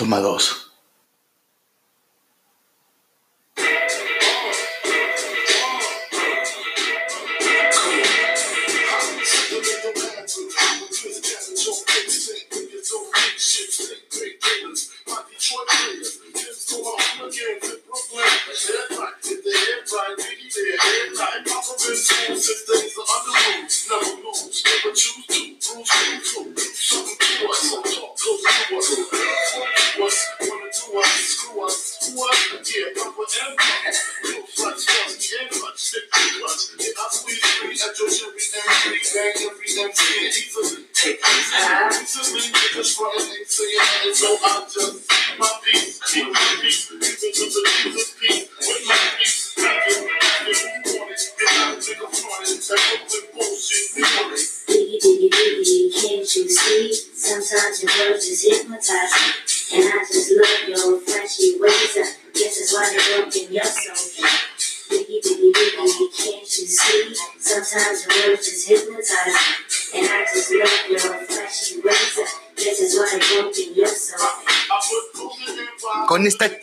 Toma dos.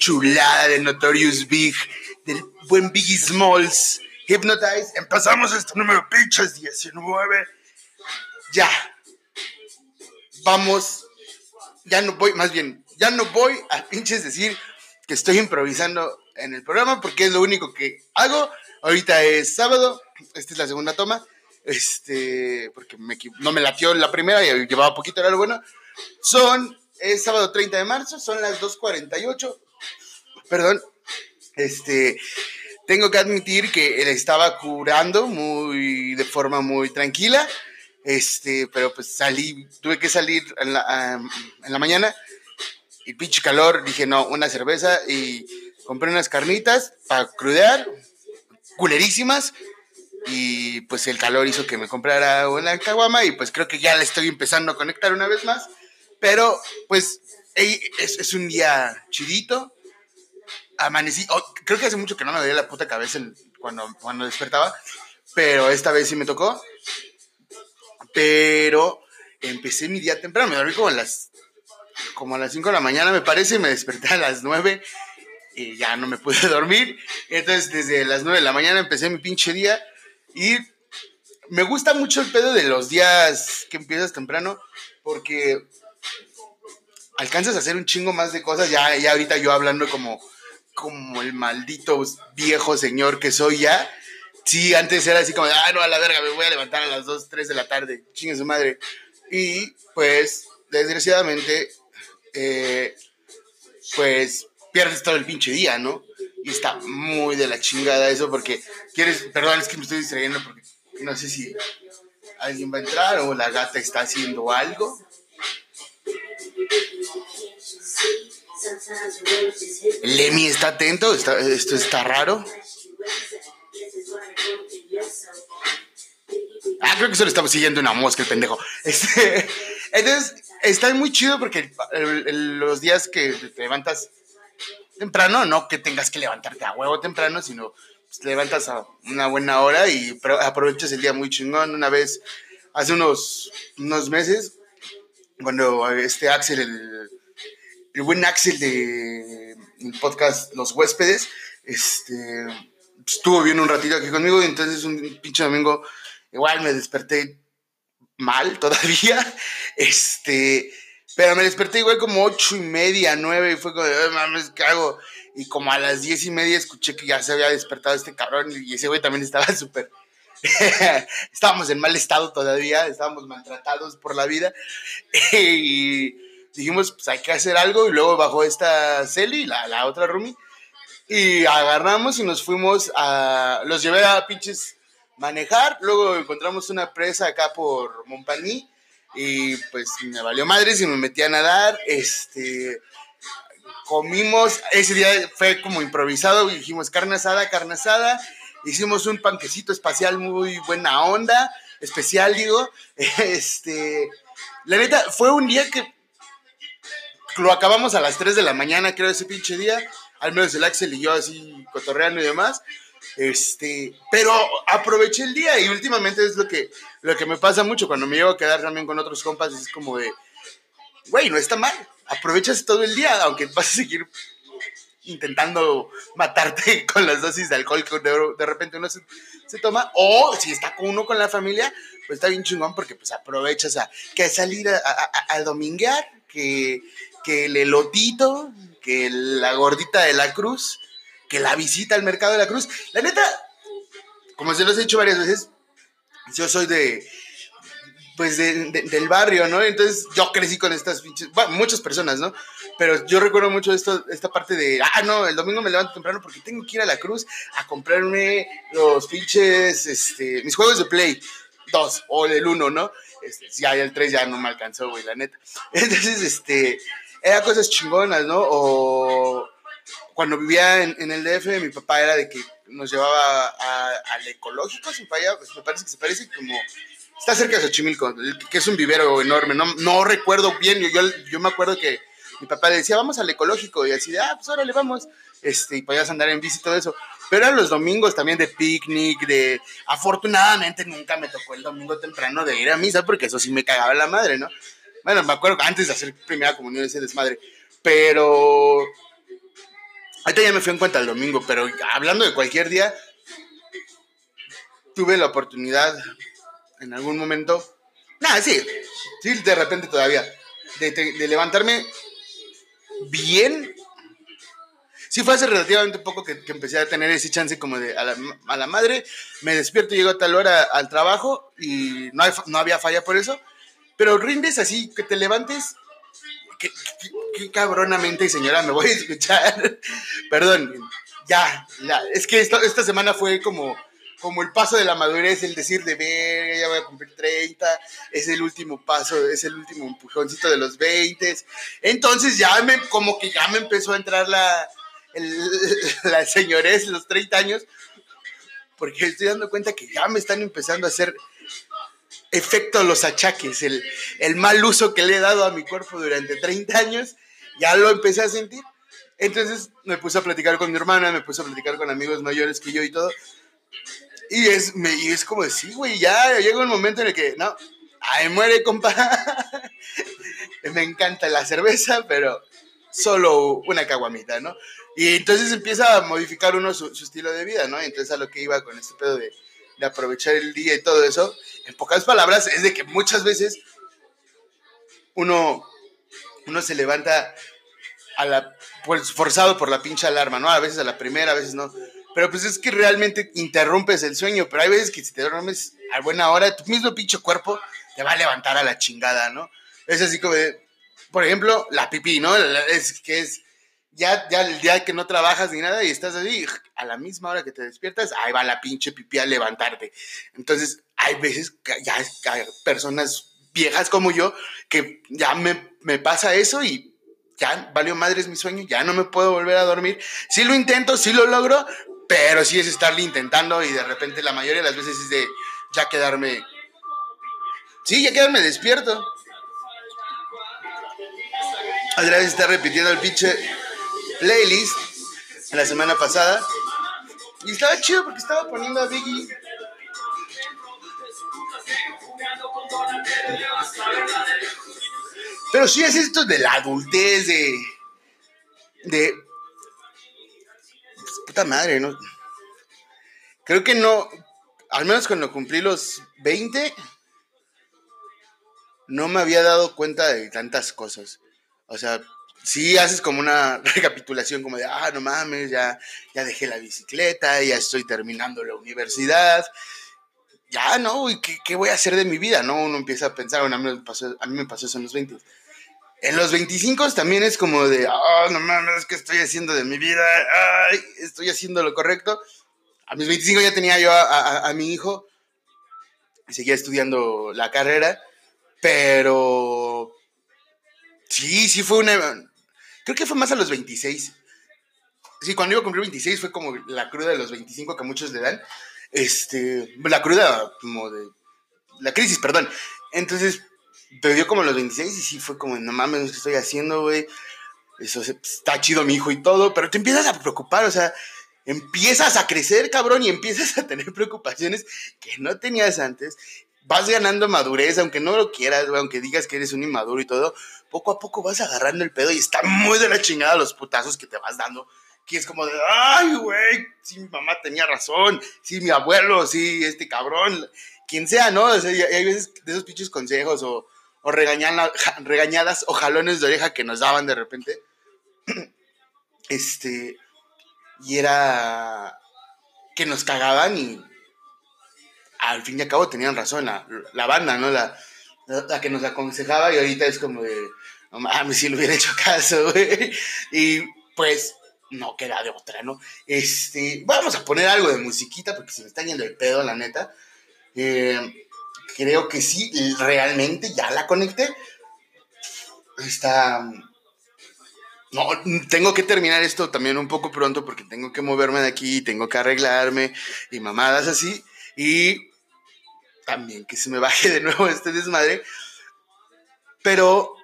Chulada de Notorious Big, del buen Biggie Smalls, Hypnotize. Empezamos este número pinches 19. Ya. Vamos. Ya no voy, más bien, ya no voy a pinches decir que estoy improvisando en el programa porque es lo único que hago. Ahorita es sábado, esta es la segunda toma. Este, porque no me latió la primera y llevaba poquito, era lo bueno. Son es sábado 30 de marzo, son las 2.48. Perdón. Este, tengo que admitir que él estaba curando muy, de forma muy tranquila. Este, pero pues salí, tuve que salir en la, en la mañana y pinche calor, dije no, una cerveza y compré unas carnitas para crudear, culerísimas, y pues el calor hizo que me comprara una caguama y pues creo que ya le estoy empezando a conectar una vez más. Pero, pues, es, un día chidito. Amanecí, oh, creo que hace mucho que no me dolía la puta cabeza cuando, cuando despertaba, pero esta vez sí me tocó. Pero empecé mi día temprano, me dormí como a las, como a las 5 de la mañana, me parece, y me desperté a las 9 y ya no me pude dormir. Entonces, desde las 9 de la mañana empecé mi pinche día y me gusta mucho el pedo de los días que empiezas temprano porque alcanzas a hacer un chingo más de cosas. Ya, ya ahorita yo hablando como, como el maldito viejo señor que soy ya. Sí, antes era así como, ah, no, a la verga, me voy a levantar a las 2, 3 de la tarde, chingue su madre. Y pues, desgraciadamente, eh, pues pierdes todo el pinche día, ¿no? Y está muy de la chingada eso porque quieres, perdón, es que me estoy distrayendo porque no sé si alguien va a entrar o la gata está haciendo algo. Lemmy está atento, esto está raro. Ah, creo que solo estamos siguiendo una mosca, el pendejo. Este, entonces, está muy chido porque los días que te levantas temprano, no que tengas que levantarte a huevo temprano, sino pues, te levantas a una buena hora y aprovechas el día muy chingón. Una vez, hace unos, unos meses, cuando este Axel, el, el buen Axel de el podcast Los Huéspedes, este, estuvo bien un ratito aquí conmigo y entonces un pinche domingo igual me desperté mal todavía, este, pero me desperté igual como ocho y media, nueve y fue como, mames, ¿qué hago? Y como a las diez y media escuché que ya se había despertado este cabrón y ese güey también estaba súper estábamos en mal estado todavía, estábamos maltratados por la vida y dijimos, pues hay que hacer algo y luego bajó esta Celi, la, la otra Rumi, y agarramos y nos fuimos a, los llevé a pinches manejar, luego encontramos una presa acá por Montpagny y pues me valió madres y me metí a nadar, este, comimos, ese día fue como improvisado, dijimos carne asada, carne asada, hicimos un panquecito espacial muy buena onda, especial digo, este, la neta, fue un día que lo acabamos a las 3 de la mañana, creo, ese pinche día. Al menos el Axel y yo así cotorreando y demás. Este, pero aproveché el día y últimamente es lo que, lo que me pasa mucho cuando me llevo a quedar también con otros compas. Es como de, güey, no está mal. aprovechas todo el día, aunque vas a seguir intentando matarte con las dosis de alcohol que de, repente uno se, toma, o si está uno con la familia, pues está bien chingón porque pues aprovechas a que salir a, a, dominguear, que, que el elotito, que la gordita de la cruz, que la visita al mercado de la cruz. La neta, como se los he dicho varias veces, yo soy de, pues del barrio, ¿no? Entonces yo crecí con estas pinches, bueno, muchas personas, ¿no? Pero yo recuerdo mucho esto, esta parte de, ah, no, el domingo me levanto temprano porque tengo que ir a la cruz a comprarme los pinches, este, mis juegos de play, dos, o el uno, ¿no? Este, ya el tres ya no me alcanzó, güey, la neta. Entonces, este, eran cosas chingonas, ¿no? O cuando vivía en, el DF, mi papá era de que nos llevaba al ecológico, sin falla, pues me parece que se parece como... Está cerca de Xochimilco, que es un vivero enorme. No, no recuerdo bien, yo, yo me acuerdo que mi papá le decía, vamos al ecológico, y así de, ah, pues órale, vamos, este, y podías andar en bici y todo eso. Pero eran los domingos también de picnic, de, afortunadamente nunca me tocó el domingo temprano de ir a misa, porque eso sí me cagaba la madre, ¿no? Bueno, me acuerdo que antes de hacer primera comunión ese desmadre, pero... Ahorita ya me fui en cuenta el domingo, pero hablando de cualquier día, tuve la oportunidad en algún momento, nada, sí, sí, de repente todavía, de, levantarme bien. Sí fue hace relativamente poco que, empecé a tener ese chance como de a la, madre, me despierto y llego a tal hora al trabajo y no, no había falla por eso, pero rindes así, que te levantes, qué, cabronamente, señora, me voy a escuchar, perdón, ya, ya, es que esta semana fue como como el paso de la madurez, el decir de ver, ya voy a cumplir 30, es el último paso, es el último empujoncito de los 20. Entonces ya me, como que ya me empezó a entrar la, la señorez, los 30 años, porque estoy dando cuenta que ya me están empezando a hacer efecto los achaques, el, el mal uso que le he dado a mi cuerpo durante 30 años, ya lo empecé a sentir. Entonces me puse a platicar con mi hermana, me puse a platicar con amigos mayores que yo y todo. Y es, me, y es como sí, güey, ya llega un momento en el que, no, ay, muere, compa. me encanta la cerveza, pero solo una caguamita, ¿no? Y entonces empieza a modificar uno su, estilo de vida, ¿no? Entonces a lo que iba con este pedo de, de, aprovechar el día y todo eso, en pocas palabras, es de que muchas veces uno, uno se levanta a la, pues, forzado por la pinche alarma, ¿no? A veces a la primera, a veces no. Pero pues es que realmente interrumpes el sueño, pero hay veces que si te duermes a buena hora, tu mismo pinche cuerpo te va a levantar a la chingada, ¿no? Es así como de, por ejemplo, la pipí, ¿no? Es que es ya, ya el día que no trabajas ni nada y estás así, a la misma hora que te despiertas, ahí va la pinche pipí a levantarte. Entonces, hay veces que ya hay personas viejas como yo que ya me, me pasa eso y ya valió madres mi sueño, ya no me puedo volver a dormir. Sí lo intento, sí lo logro, pero sí es estarle intentando y de repente la mayoría de las veces es de ya quedarme. Sí, ya quedarme despierto. Otra vez está repitiendo el pinche playlist la semana pasada. Y estaba chido porque estaba poniendo a Biggie. Pero sí es esto de la adultez, de. de puta madre, ¿no? Creo que no, al menos cuando cumplí los 20, no me había dado cuenta de tantas cosas. O sea, sí haces como una recapitulación como de, ah, no mames, ya, ya dejé la bicicleta, ya estoy terminando la universidad. Ya, ¿no? ¿Y qué, qué voy a hacer de mi vida? ¿No? Uno empieza a pensar, bueno, a mí me pasó, a mí me pasó eso en los 20 en los 25 también es como de, oh, no mames, ¿qué estoy haciendo de mi vida? Ay, estoy haciendo lo correcto. A mis 25 ya tenía yo a, mi hijo y seguía estudiando la carrera, pero sí, sí fue una... Creo que fue más a los 26. Sí, cuando iba a cumplir 26 fue como la cruda de los 25 que muchos le dan. Este, la cruda como de... La crisis, perdón. Entonces, pero dio como los 26 y sí fue como, no mames, ¿qué estoy haciendo, güey? Eso está chido mi hijo y todo, pero te empiezas a preocupar, o sea, empiezas a crecer, cabrón, y empiezas a tener preocupaciones que no tenías antes. Vas ganando madurez, aunque no lo quieras, aunque digas que eres un inmaduro y todo, poco a poco vas agarrando el pedo y está muy de la chingada los putazos que te vas dando. Que es como de, ay, güey, sí, mi mamá tenía razón, sí, mi abuelo, sí, este cabrón, quien sea, ¿no? O hay veces de esos pinches consejos o, o regañadas o jalones de oreja que nos daban de repente. Este, y era que nos cagaban y al fin y al cabo tenían razón la, banda, ¿no? La, la, que nos aconsejaba y ahorita es como de, no mames, si le hubiera hecho caso, güey. Y pues no queda de otra, ¿no? Este, vamos a poner algo de musiquita porque se me está yendo el pedo, la neta. Eh, creo que sí, realmente ya la conecté. Está... No, tengo que terminar esto también un poco pronto porque tengo que moverme de aquí, tengo que arreglarme y mamadas así. Y también que se me baje de nuevo este desmadre. Pero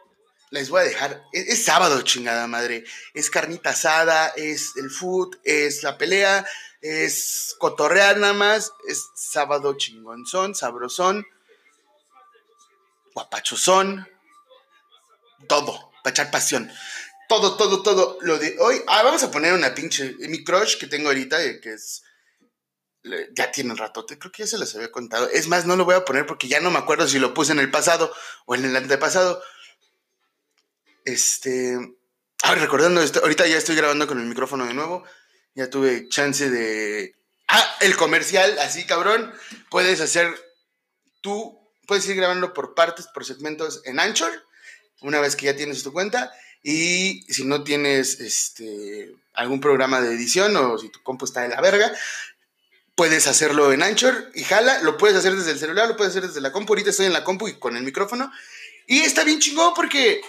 les voy a dejar. Es, sábado, chingada madre. Es carnita asada, es el food, es la pelea, es cotorrear nada más. Es sábado chingonzón, sabrosón, guapachosón. Todo, para echar pasión. Todo, todo, todo. Lo de hoy. Ah, vamos a poner una pinche. Mi crush que tengo ahorita, eh, que es ya tiene un ratote, creo que ya se los había contado. Es más, no lo voy a poner porque ya no me acuerdo si lo puse en el pasado o en el antepasado. Este. Ah, recordando esto, ahorita ya estoy grabando con el micrófono de nuevo. Ya tuve chance de. Ah, el comercial, así cabrón. Puedes hacer tú, puedes ir grabando por partes, por segmentos en Anchor, una vez que ya tienes tu cuenta. Y si no tienes este, algún programa de edición o si tu compu está de la verga, puedes hacerlo en Anchor y jala, lo puedes hacer desde el celular, lo puedes hacer desde la compu, ahorita estoy en la compu y con el micrófono. Y está bien chingón porque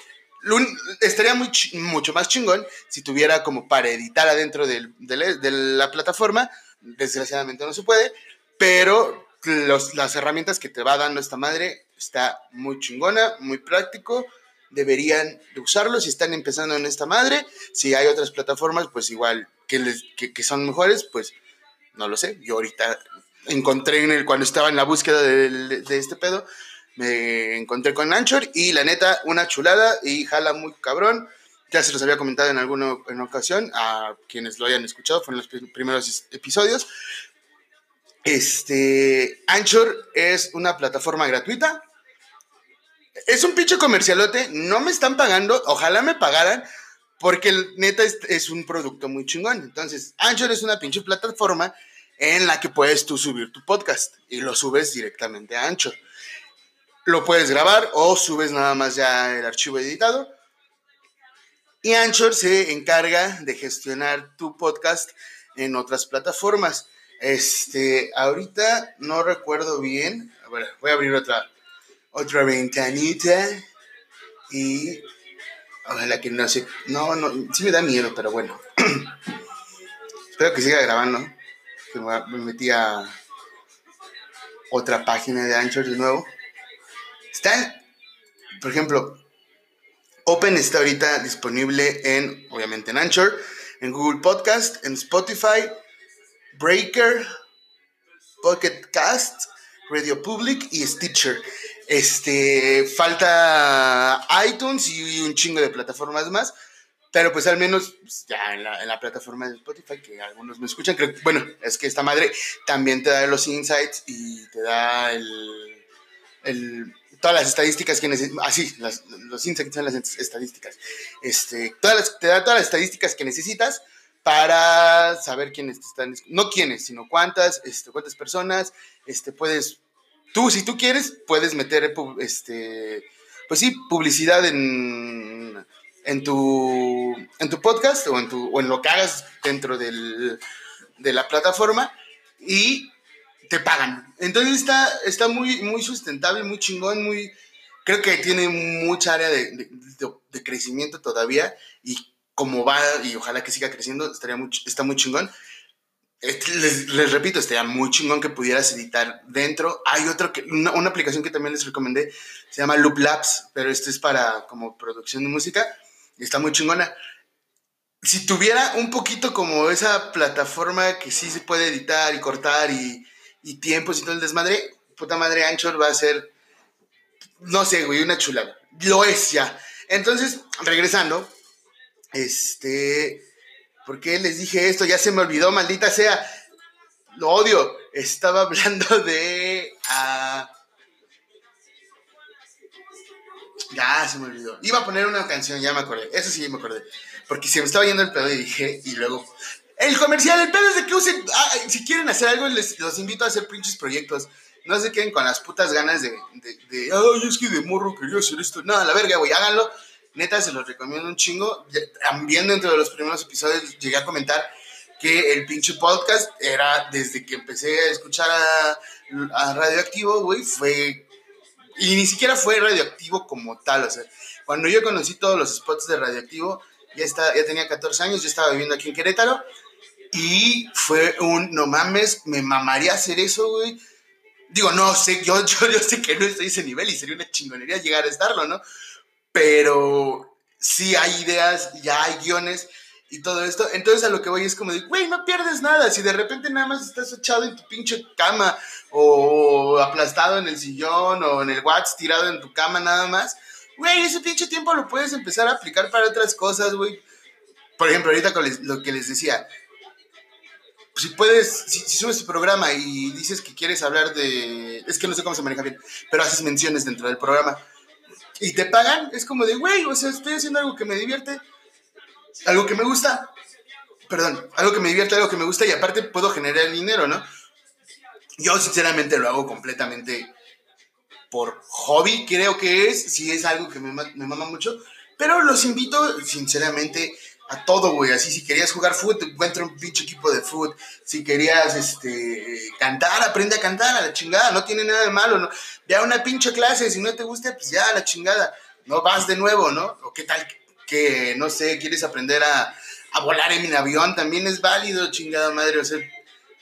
estaría muy, mucho más chingón si tuviera como para editar adentro de, la plataforma. Desgraciadamente no se puede, pero las herramientas que te va dando esta madre está muy chingona, muy práctico. Deberían de usarlo si están empezando en esta madre. Si hay otras plataformas, pues igual que, les, que son mejores, pues no lo sé. Yo ahorita encontré en el, cuando estaba en la búsqueda de, este pedo, me encontré con Anchor y la neta, una chulada y jala muy cabrón. Ya se los había comentado en alguna en ocasión a quienes lo hayan escuchado, fueron los primeros episodios. Este, Anchor es una plataforma gratuita. Es un pinche comercialote, no me están pagando, ojalá me pagaran, porque el, neta es, un producto muy chingón. Entonces, Anchor es una pinche plataforma en la que puedes tú subir tu podcast y lo subes directamente a Anchor. Lo puedes grabar o subes nada más ya el archivo editado. Y Anchor se encarga de gestionar tu podcast en otras plataformas. Este, ahorita no recuerdo bien. A ver, voy a abrir otra, otra ventanita. Y Ojalá que no se... No, no, sí me da miedo, pero bueno. Espero que siga grabando. Que me metí a otra página de Anchor de nuevo. Está, por ejemplo, Open está ahorita disponible en, obviamente, en Anchor, en Google Podcast, en Spotify, Breaker, Pocket Cast, Radio Public y Stitcher. Este, falta iTunes y un chingo de plataformas más. Pero pues al menos pues, ya en la, plataforma de Spotify, que algunos me escuchan, creo bueno, es que esta madre también te da los insights y te da el, el todas las estadísticas que necesitas. Ah, sí, los insights son las estadísticas. Este, todas te da todas las estadísticas que necesitas para saber quiénes te están, no quiénes, sino cuántas, este, cuántas personas, este, puedes tú, si tú quieres, puedes meter, este, pues sí, publicidad en, en, tu, en tu podcast o en, tu, o en lo que hagas dentro del, de la plataforma y te pagan. Entonces está, está muy, muy sustentable, muy chingón, muy, creo que tiene mucha área de, de, crecimiento todavía y como va, y ojalá que siga creciendo, estaría muy, está muy chingón. Les, repito, estaría muy chingón que pudieras editar dentro. Hay otra, que, una, aplicación que también les recomendé, se llama Loop Labs, pero esto es para como producción de música y está muy chingona. Si tuviera un poquito como esa plataforma que sí se puede editar y cortar y, y tiempos y todo el desmadre, puta madre, Anchor va a ser, no sé, güey, una chulada. Lo es ya. Entonces, regresando, este, ¿por qué les dije esto? Ya se me olvidó, maldita sea. Lo odio. Estaba hablando de... ah, ya se me olvidó. Iba a poner una canción, ya me acordé. Eso sí me acordé. Porque se me estaba yendo el pedo y dije, y luego... El comercial, el pedo es de que usen... ah, si quieren hacer algo, los invito a hacer pinches proyectos. No se queden con las putas ganas de... de, de Ay, es que de morro quería hacer esto. No, a la verga, güey, háganlo. Neta, se los recomiendo un chingo. También dentro de los primeros episodios llegué a comentar que el pinche podcast era desde que empecé a escuchar a, a Radioactivo, güey, fue... Y ni siquiera fue radioactivo como tal, o sea, cuando yo conocí todos los spots de radioactivo, ya, está, ya tenía 14 años, yo estaba viviendo aquí en Querétaro, y fue un, no mames, me mamaría hacer eso, güey. Digo, no sé, yo, yo, yo sé que no estoy a ese nivel y sería una chingonería llegar a estarlo, ¿no? Pero sí hay ideas, ya hay guiones y todo esto. Entonces a lo que voy es como de, güey, no pierdes nada. Si de repente nada más estás echado en tu pinche cama o aplastado en el sillón o en el watts tirado en tu cama nada más, güey, ese pinche tiempo lo puedes empezar a aplicar para otras cosas, güey. Por ejemplo, ahorita con lo que les decía, si puedes, si, si subes tu programa y dices que quieres hablar de, es que no sé cómo se maneja bien, pero haces menciones dentro del programa y te pagan, es como de, güey, o sea, estoy haciendo algo que me divierte, algo que me gusta, perdón, algo que me divierte, algo que me gusta y aparte puedo generar dinero, ¿no? Yo sinceramente lo hago completamente por hobby, creo que es, si es algo que me, me mama mucho, pero los invito sinceramente a todo, güey, así si querías jugar fútbol, encuentra un pinche equipo de fútbol, si querías este, cantar, aprende a cantar a la chingada, no tiene nada de malo, ¿no? Ve a una pinche clase, si no te gusta, pues ya a la chingada, no vas de nuevo, ¿no? O qué tal que, no sé, quieres aprender a, a volar en un avión, también es válido, chingada madre, o sea,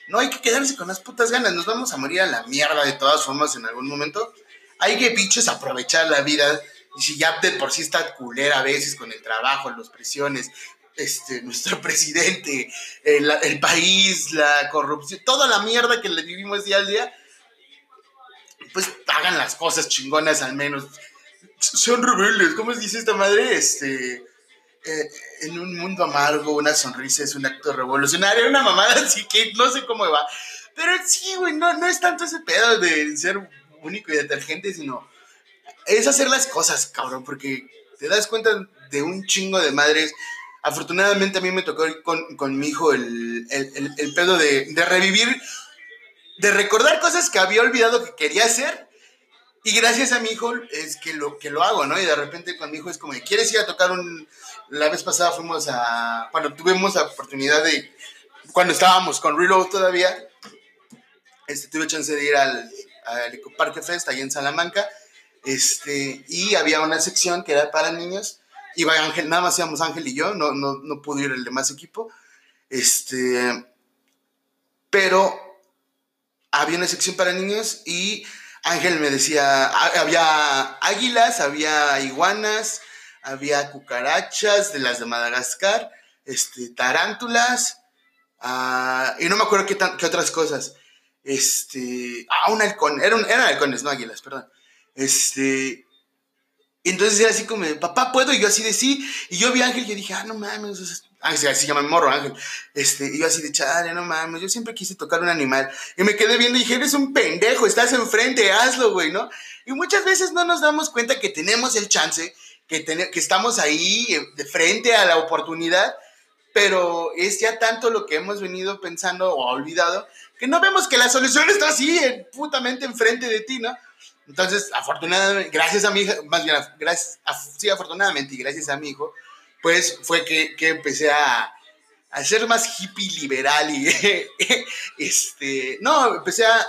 no hay que quedarse con las putas ganas, nos vamos a morir a la mierda de todas formas en algún momento. Hay que pinches aprovechar la vida. Y si ya de por sí está culera a veces con el trabajo, las presiones, este, nuestro presidente, el, país, la corrupción, toda la mierda que le vivimos día al día, pues hagan las cosas chingonas al menos. Son rebeldes, ¿cómo dice esta madre? Este, eh, en un mundo amargo, una sonrisa es un acto revolucionario, una mamada así que no sé cómo va. Pero sí, güey, no, no es tanto ese pedo de ser único y detergente, sino es hacer las cosas, cabrón, porque te das cuenta de un chingo de madres. Afortunadamente a mí me tocó con, con mi hijo el, el, el- el pedo de, de revivir, de recordar cosas que había olvidado que quería hacer. Y gracias a mi hijo es que lo, que lo hago, ¿no? Y de repente con mi hijo es como, ¿quieres ir a tocar un... La vez pasada fuimos a... Cuando tuvimos la oportunidad de... Cuando estábamos con Reload todavía, este, tuve chance de ir al, al Ecoparque Fest, ahí en Salamanca, este, y había una sección que era para niños, iba Ángel, nada más íbamos Ángel y yo, no, no, no pudo ir el demás equipo, este, pero había una sección para niños y Ángel me decía, ha- había águilas, había iguanas, había cucarachas de las de Madagascar, este, tarántulas, ah, y no me acuerdo qué, tan- qué otras cosas. Este, ah, un halcón, eran halcones, no águilas, perdón. Este, entonces era así como, papá, ¿puedo? Y yo así de sí. Y yo vi a Ángel y yo dije, ah, no mames. sea, Ah, sí, así llama morro, Ángel. Este, y yo así de, chale, no mames. Yo siempre quise tocar un animal. Y me quedé viendo y dije, eres un pendejo, estás enfrente, hazlo, güey, ¿no? Y muchas veces no nos damos cuenta que tenemos el chance, que, tene- que estamos ahí eh, de frente a la oportunidad, pero es ya tanto lo que hemos venido pensando o olvidado, que no vemos que la solución está así, eh, putamente enfrente de ti, ¿no? Entonces, afortunadamente, gracias a mi hija, más bien, gracias, sí, afortunadamente y gracias a mi hijo, pues fue que, que empecé a, a ser más hippie liberal y, este, no, empecé a,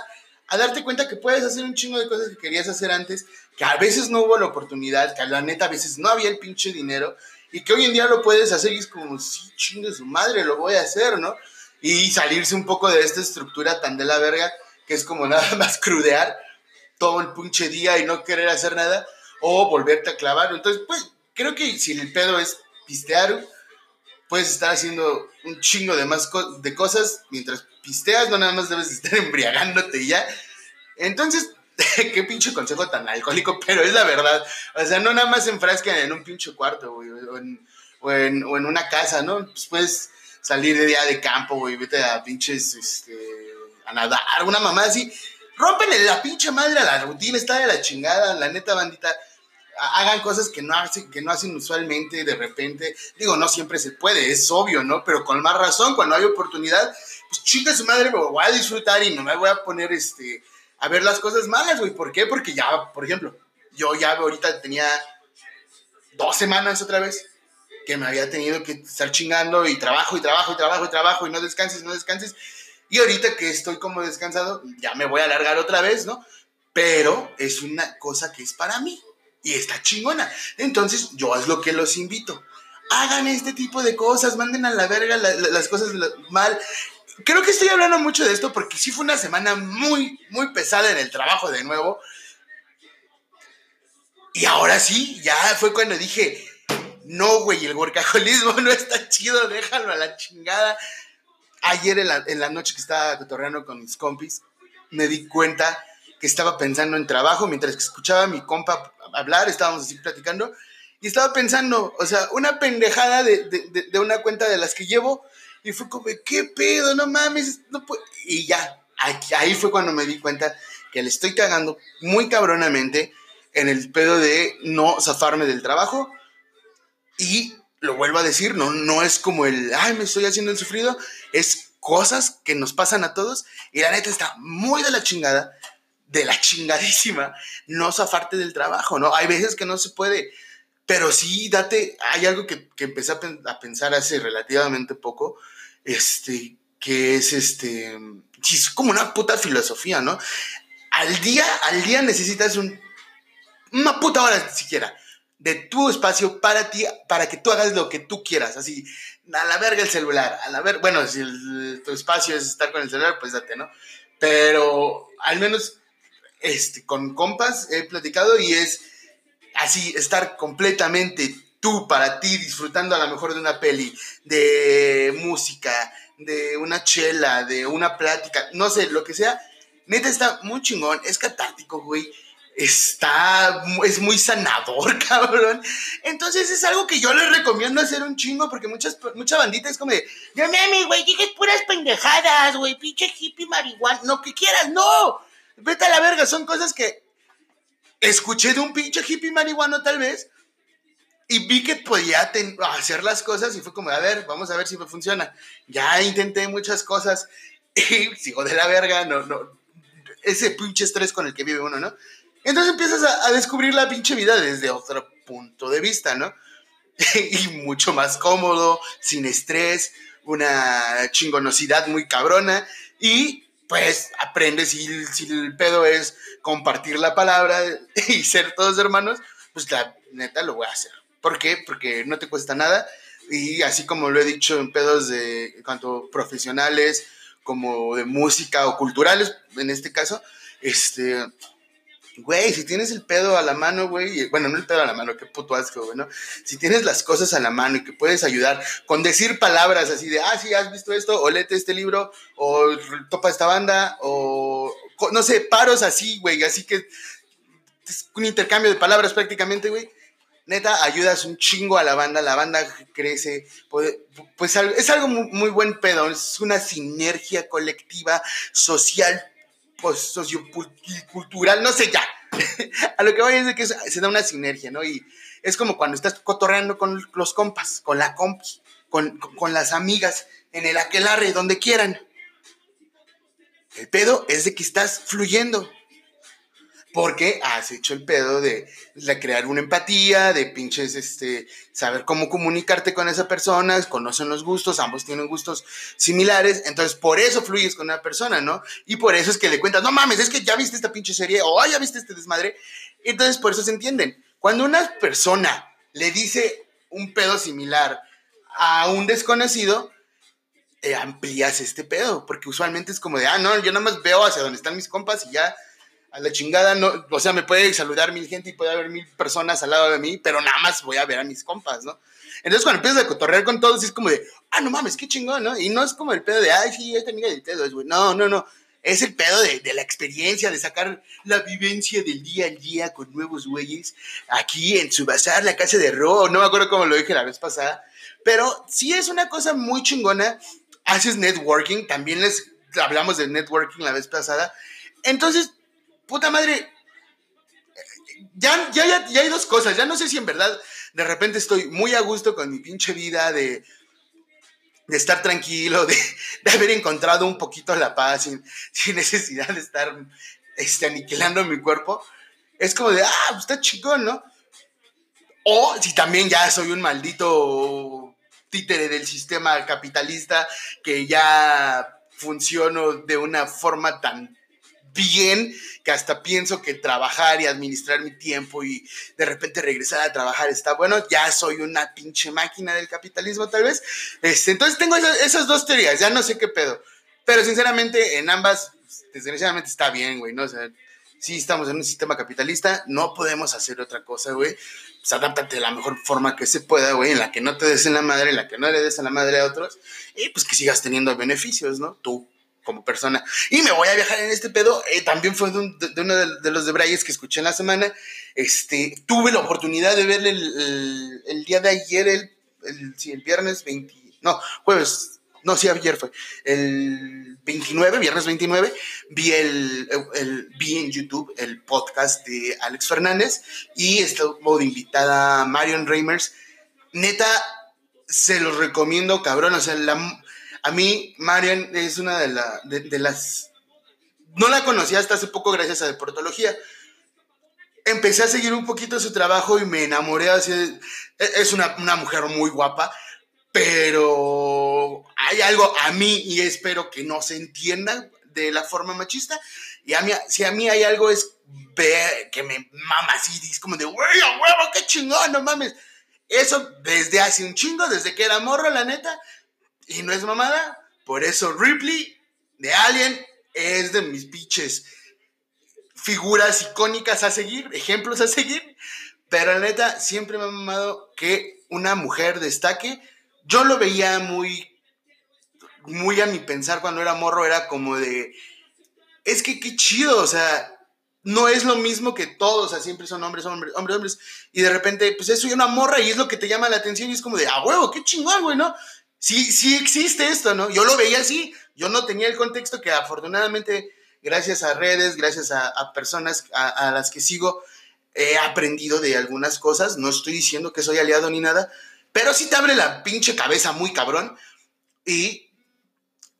a darte cuenta que puedes hacer un chingo de cosas que querías hacer antes, que a veces no hubo la oportunidad, que a la neta a veces no había el pinche dinero, y que hoy en día lo puedes hacer y es como, sí, chingue su madre, lo voy a hacer, ¿no? Y salirse un poco de esta estructura tan de la verga, que es como nada más crudear todo el pinche día y no querer hacer nada, o volverte a clavar. Entonces, pues, creo que si el pedo es pistear, puedes estar haciendo un chingo de más co- de cosas mientras pisteas, no nada más debes estar embriagándote y ya. Entonces, qué pinche consejo tan alcohólico, pero es la verdad. O sea, no nada más enfrasquen en un pinche cuarto, güey, o en, o en, o en una casa, ¿no? Pues puedes salir de día de campo, güey, vete a pinches, este, a nadar, alguna mamá así. Rómpenle la pinche madre a la rutina, está de la chingada, la neta bandita. Hagan cosas que no, hacen, que no hacen usualmente de repente. Digo, no siempre se puede, es obvio, ¿no? Pero con más razón, cuando hay oportunidad, pues chica su madre, me voy a disfrutar y no me voy a poner este, a ver las cosas malas, güey. ¿Por qué? Porque ya, por ejemplo, yo ya ahorita tenía dos semanas otra vez que me había tenido que estar chingando y trabajo y trabajo y trabajo y trabajo y no descanses, no descanses. Y ahorita que estoy como descansado, ya me voy a alargar otra vez, ¿no? Pero es una cosa que es para mí y está chingona. Entonces, yo es lo que los invito. Hagan este tipo de cosas, manden a la verga las cosas mal. Creo que estoy hablando mucho de esto porque sí fue una semana muy, muy pesada en el trabajo de nuevo. Y ahora sí, ya fue cuando dije, no, güey, el workaholismo no está chido, déjalo a la chingada. Ayer en la, noche que estaba cotorreando con mis compis, me di cuenta que estaba pensando en trabajo mientras que escuchaba a mi compa hablar, estábamos así platicando, y estaba pensando, o sea, una pendejada de, una cuenta de las que llevo, y fue como, ¿qué pedo? No mames, no y ya, ahí fue cuando me di cuenta que le estoy cagando muy cabronamente en el pedo de no zafarme del trabajo, y lo vuelvo a decir, no, no es como el, ay, me estoy haciendo el sufrido, es cosas que nos pasan a todos y la neta está muy de la chingada, de la chingadísima, no zafarte del trabajo, ¿no? Hay veces que no se puede, pero sí, date, hay algo que, que empecé a, pensar hace relativamente poco, este, que es este, es como una puta filosofía, ¿no? Al día, al día necesitas un, una puta hora siquiera de tu espacio para ti, para que tú hagas lo que tú quieras, así, a la verga el celular, a la verga, bueno, si tu espacio es estar con el celular, pues date, ¿no? Pero al menos este, con compas he platicado y es así, estar completamente tú para ti, disfrutando a lo mejor de una peli, de música, de una chela, de una plática, no sé, lo que sea, neta está muy chingón, es catártico, güey está, es muy sanador, cabrón. Entonces es algo que yo les recomiendo hacer un chingo porque muchas, mucha bandita es como de, no mames, güey, dije puras pendejadas, güey, pinche hippie marihuana, no, que quieras, no, vete a la verga, son cosas que escuché de un pinche hippie marihuano tal vez y vi que podía hacer las cosas y fue como, a ver, vamos a ver si me funciona. Ya intenté muchas cosas y sigo de la verga, no, no, ese pinche estrés con el que vive uno, ¿no? Entonces empiezas a, descubrir la pinche vida desde otro punto de vista, ¿no? y mucho más cómodo, sin estrés, una chingonosidad muy cabrona y pues aprendes y si el pedo es compartir la palabra y ser todos hermanos, pues la neta lo voy a hacer. ¿Por qué? Porque no te cuesta nada y así como lo he dicho en pedos de cuanto profesionales como de música o culturales en este caso, este Güey, si tienes el pedo a la mano, güey, bueno, no el pedo a la mano, qué puto asco, güey, ¿no? Si tienes las cosas a la mano y que puedes ayudar con decir palabras así de, ah, sí, has visto esto, o lete este libro, o topa esta banda, o no sé, paros así, güey, así que es un intercambio de palabras prácticamente, güey. Neta, ayudas un chingo a la banda, la banda crece, pues, pues es algo muy, muy buen pedo, es una sinergia colectiva, social, pues, sociocultural, no sé ya. a lo que voy es de que se da una sinergia, ¿no? Y es como cuando estás cotorreando con los compas, con la compi, con, con las amigas, en el aquelarre, donde quieran. El pedo es de que estás fluyendo porque has hecho el pedo de, crear una empatía, de pinches, este, saber cómo comunicarte con esa persona, conocen los gustos, ambos tienen gustos similares, entonces por eso fluyes con una persona, ¿no? Y por eso es que le cuentas, no mames, es que ya viste esta pinche serie, o ya viste este desmadre, entonces por eso se entienden. Cuando una persona le dice un pedo similar a un desconocido, eh, amplías este pedo, porque usualmente es como de, ah, no, yo nada más veo hacia donde están mis compas y ya a la chingada, no, o sea, me puede saludar mil gente y puede haber mil personas al lado de mí, pero nada más voy a ver a mis compas, ¿no? Entonces cuando empiezas a cotorrear con todos es como de, ah, no mames, qué chingón, ¿no? Y no es como el pedo de, ay, sí, esta amiga del pedo es, güey. No, no, no. es el pedo de, de, la experiencia, de sacar la vivencia del día al día con nuevos güeyes aquí en su bazar, la casa de Ro. No me acuerdo cómo lo dije la vez pasada, pero sí es una cosa muy chingona. Haces networking, también les hablamos de networking la vez pasada. Entonces, puta madre, ya, ya, ya, ya hay dos cosas. Ya no sé si en verdad de repente estoy muy a gusto con mi pinche vida de de estar tranquilo, de, haber encontrado un poquito la paz sin, sin necesidad de estar este, aniquilando mi cuerpo, es como de, ah, pues está chingón, ¿no? O si también ya soy un maldito títere del sistema capitalista que ya funciono de una forma tan bien que hasta pienso que trabajar y administrar mi tiempo y de repente regresar a trabajar está bueno, ya soy una pinche máquina del capitalismo tal vez. Este, entonces tengo esas, dos teorías, ya no sé qué pedo. Pero sinceramente en ambas, desgraciadamente está bien, güey, ¿no? O sea, sí estamos en un sistema capitalista, no podemos hacer otra cosa, güey. Pues adáptate de la mejor forma que se pueda, güey, en la que no te des en la madre, en la que no le des en la madre a otros, y pues que sigas teniendo beneficios, ¿no? Tú como persona. Y me voy a viajar en este pedo. Eh, también fue de, uno de, los de Brayes que escuché en la semana. Este, tuve la oportunidad de verle el, día de ayer, el, el, sí, el viernes 20, no, jueves, no, sí, ayer fue, el 29, viernes 29, vi, el, el, vi en YouTube el podcast de Alex Fernández y estuvo de invitada Marion Reimers. Neta, se los recomiendo, cabrón. O sea, la, a mí, Marian es una de, de, las... No la conocía hasta hace poco gracias a Deportología. Empecé a seguir un poquito su trabajo y me enamoré. Así e, es una, una mujer muy guapa, pero hay algo a mí y espero que no se entienda de la forma machista. Y a mí, si a mí hay algo es ver que me mama así, es como de, güey, huevo, qué chingón, no mames. Eso desde hace un chingo, desde que era morro, la neta, y no es mamada. Por eso Ripley de Alien es de mis pinches figuras icónicas a seguir, ejemplos a seguir. Pero la neta, siempre me ha mamado que una mujer destaque. Yo lo veía muy, muy a mi pensar cuando era morro, era como de, es que qué chido, o sea, no es lo mismo que todos, o sea, siempre son hombres, hombres, hombres, hombres, y de repente, pues eso y una morra y es lo que te llama la atención y es como de, ah, huevo, qué chingón, güey, ¿no? Sí, sí existe esto, ¿no? Yo lo veía así, yo no tenía el contexto que afortunadamente, gracias a redes, gracias a, personas a, las que sigo, he aprendido de algunas cosas. No estoy diciendo que soy aliado ni nada, pero sí te abre la pinche cabeza muy cabrón. Y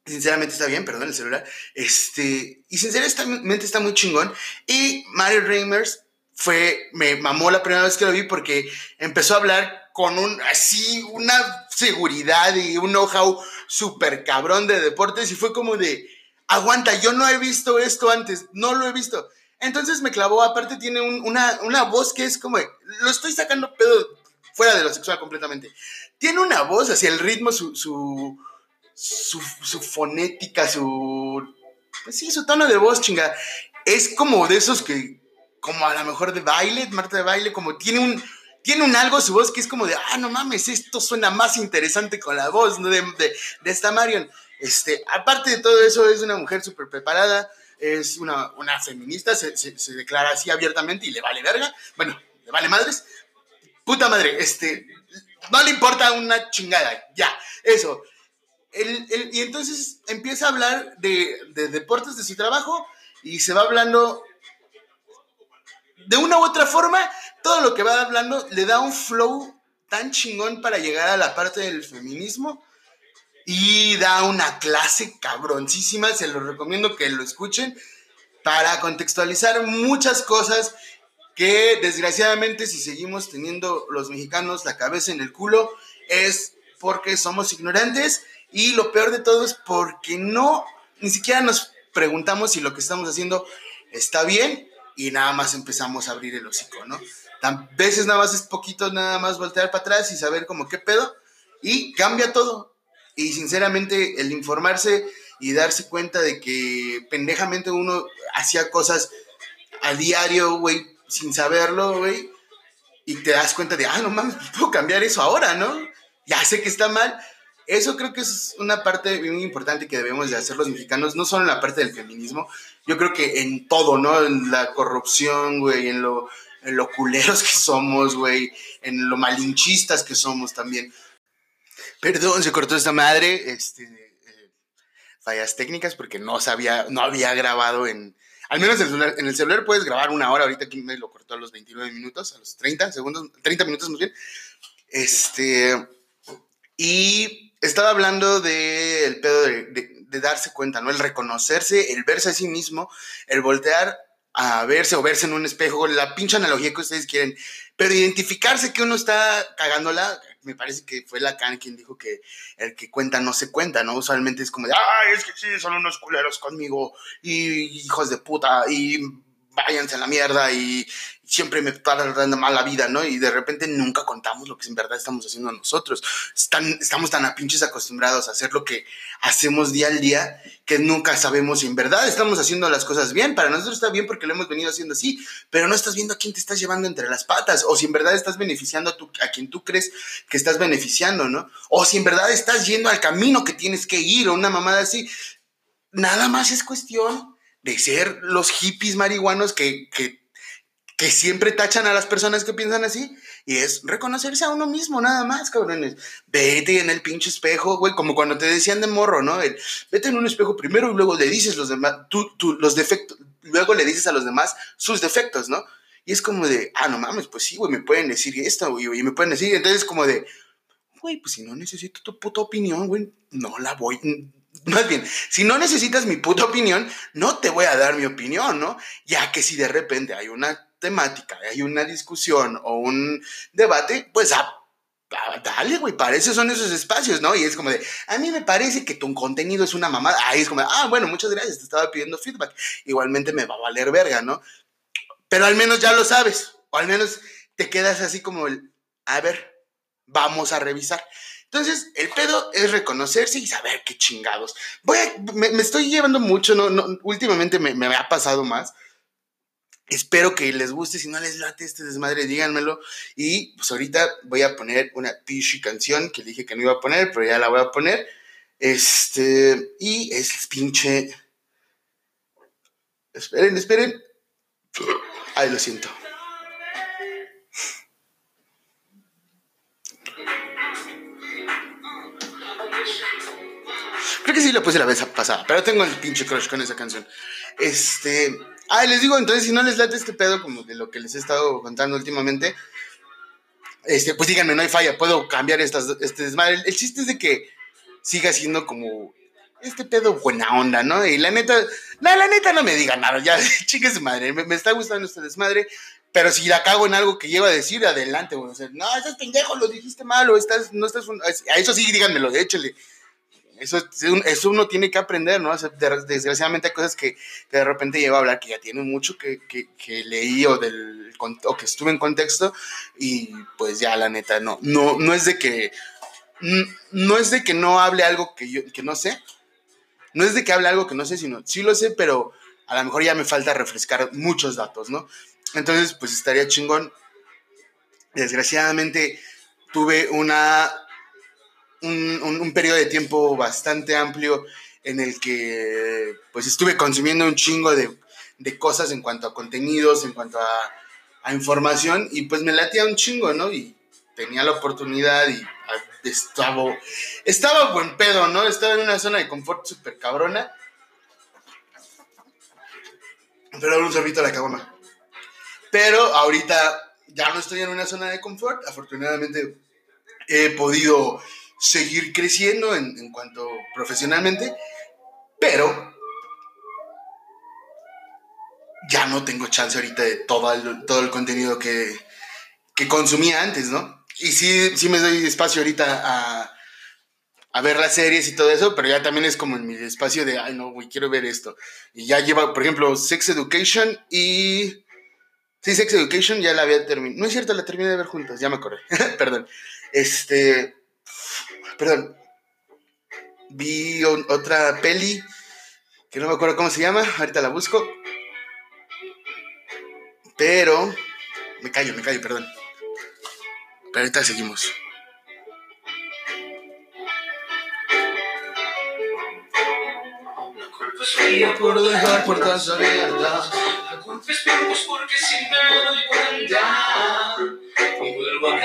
sinceramente está bien, perdón el celular. Este, y sinceramente está muy chingón. Y Mario Reimers fue, me mamó la primera vez que lo vi porque empezó a hablar con un, así, una seguridad y un know-how súper cabrón de deportes y fue como de, aguanta, yo no he visto esto antes, no lo he visto. Entonces me clavó, aparte tiene una, una voz que es como, lo estoy sacando pedo fuera de lo sexual completamente. Tiene una voz, así el ritmo, su, su, su, fonética, su, pues sí, su tono de voz, chinga. Es como de esos que, como a lo mejor de baile, Marta de baile, como tiene un, tiene un algo su voz que es como de, ah, no mames, esto suena más interesante con la voz de, de, esta Marion. Este, aparte de todo eso, es una mujer súper preparada, es una, una feminista, se, se, declara así abiertamente y le vale verga. Bueno, le vale madres. Puta madre, este, no le importa una chingada, ya, eso. y entonces empieza a hablar de, de deportes de su trabajo y se va hablando de una u otra forma, todo lo que va hablando le da un flow tan chingón para llegar a la parte del feminismo y da una clase cabroncísima, se lo recomiendo que lo escuchen para contextualizar muchas cosas que desgraciadamente si seguimos teniendo los mexicanos la cabeza en el culo es porque somos ignorantes y lo peor de todo es porque no, ni siquiera nos preguntamos si lo que estamos haciendo está bien y nada más empezamos a abrir el hocico, ¿no? A veces nada más es poquito, nada más voltear para atrás y saber como qué pedo y cambia todo. Y sinceramente el informarse y darse cuenta de que pendejamente uno hacía cosas a diario, güey, sin saberlo, güey, y te das cuenta de, ah, no mames, puedo cambiar eso ahora, ¿no? Ya sé que está mal, Eso creo que es una parte muy importante que debemos de hacer los mexicanos, no solo en la parte del feminismo, yo creo que en todo, ¿no? En la corrupción, güey, en lo, en lo culeros que somos, güey, en lo malinchistas que somos también. Perdón, se cortó esta madre, este, eh, fallas técnicas porque no sabía, no había grabado en, al menos en el, celular, en el celular puedes grabar una hora, ahorita aquí me lo cortó a los 29 minutos, a los 30 segundos, 30 minutos más bien. Este, y estaba hablando del pedo de, darse cuenta, ¿no? El reconocerse, el verse a sí mismo, el voltear a verse o verse en un espejo, la pinche analogía que ustedes quieren, pero identificarse que uno está cagándola, me parece que fue Lacan quien dijo que el que cuenta no se cuenta, ¿no? Usualmente es como de, ay, es que sí, son unos culeros conmigo, y hijos de puta, y váyanse a la mierda, y, siempre me está dando mala vida, ¿no? Y de repente nunca contamos lo que en verdad estamos haciendo nosotros. Están, estamos tan a pinches acostumbrados a hacer lo que hacemos día al día que nunca sabemos si en verdad estamos haciendo las cosas bien. Para nosotros está bien porque lo hemos venido haciendo así, pero no estás viendo a quién te estás llevando entre las patas o si en verdad estás beneficiando a, a quien tú crees que estás beneficiando, ¿no? O si en verdad estás yendo al camino que tienes que ir o una mamada así. Nada más es cuestión de ser los hippies marihuanos que, que que siempre tachan a las personas que piensan así. Y es reconocerse a uno mismo, nada más, cabrones. Vete en el pinche espejo, güey, como cuando te decían de morro, ¿no? vete en un espejo primero y luego le dices los demás, tú, tú, los defectos, luego le dices a los demás sus defectos, ¿no? Y es como de, ah, no mames, pues sí, güey, me pueden decir esto, güey, y me pueden decir, entonces como de, güey, pues si no necesito tu puta opinión, güey, no la voy, más bien, si no necesitas mi puta opinión, no te voy a dar mi opinión, ¿no? Ya que si de repente hay una temática, hay una discusión o un debate, pues ah, ah, dale, güey, para eso son esos espacios, ¿no? Y es como de, a mí me parece que tu contenido es una mamada. Ahí es como, ah, bueno, muchas gracias, te estaba pidiendo feedback. Igualmente me va a valer verga, ¿no? Pero al menos ya lo sabes, o al menos te quedas así como el, a ver, vamos a revisar. Entonces, el pedo es reconocerse y saber qué chingados. Voy me, estoy llevando mucho, no, no últimamente me, me, ha pasado más, Espero que les guste, si no les late este desmadre, díganmelo. Y pues ahorita voy a poner una pishy canción que dije que no iba a poner, pero ya la voy a poner. Este, y es pinche. Esperen, esperen. Ay, lo siento. Creo que sí la puse la vez pasada, pero tengo el pinche crush con esa canción. Este. Ah, les digo, entonces, si no les late este pedo, como de lo que les he estado contando últimamente, este, pues díganme, no hay falla, puedo cambiar estas, este desmadre. El, chiste es de que siga siendo como este pedo buena onda, ¿no? Y la neta, no, la neta no me digan nada, ya, chicas madre, me, está gustando este desmadre, pero si la cago en algo que llego a decir, adelante, güey. O sea, no, estás pendejo, lo dijiste mal, o estás, no estás, a eso sí, díganmelo, échale. Eso, eso uno tiene que aprender, ¿no? desgraciadamente hay cosas que, de repente llevo a hablar que ya tiene mucho que, que, leí o, del, o que estuve en contexto y pues ya la neta no, no, no es de que no es de que no hable algo que yo que no sé, no es de que hable algo que no sé, sino sí lo sé, pero a lo mejor ya me falta refrescar muchos datos, ¿no? Entonces, pues estaría chingón. Desgraciadamente tuve una un, periodo de tiempo bastante amplio en el que pues estuve consumiendo un chingo de, cosas en cuanto a contenidos, en cuanto a, información y pues me latía un chingo, ¿no? Y tenía la oportunidad y estaba, estaba buen pedo, ¿no? Estaba en una zona de confort súper cabrona. Pero un sorbito a la cabrona. Pero ahorita ya no estoy en una zona de confort. Afortunadamente he podido seguir creciendo en, cuanto profesionalmente, pero ya no tengo chance ahorita de todo el, todo el contenido que, que consumía antes, ¿no? Y sí, sí me doy espacio ahorita a, a ver las series y todo eso, pero ya también es como en mi espacio de, ay, no, güey, quiero ver esto. Y ya lleva, por ejemplo, Sex Education y... Sí, Sex Education ya la había terminado. No es cierto, la terminé de ver juntas, ya me acordé. Perdón. Este Perdón. Vi otra peli que no me acuerdo cómo se llama, ahorita la busco. Pero. Me callo, me callo, perdón. Pero ahorita seguimos. por dejar puertas abiertas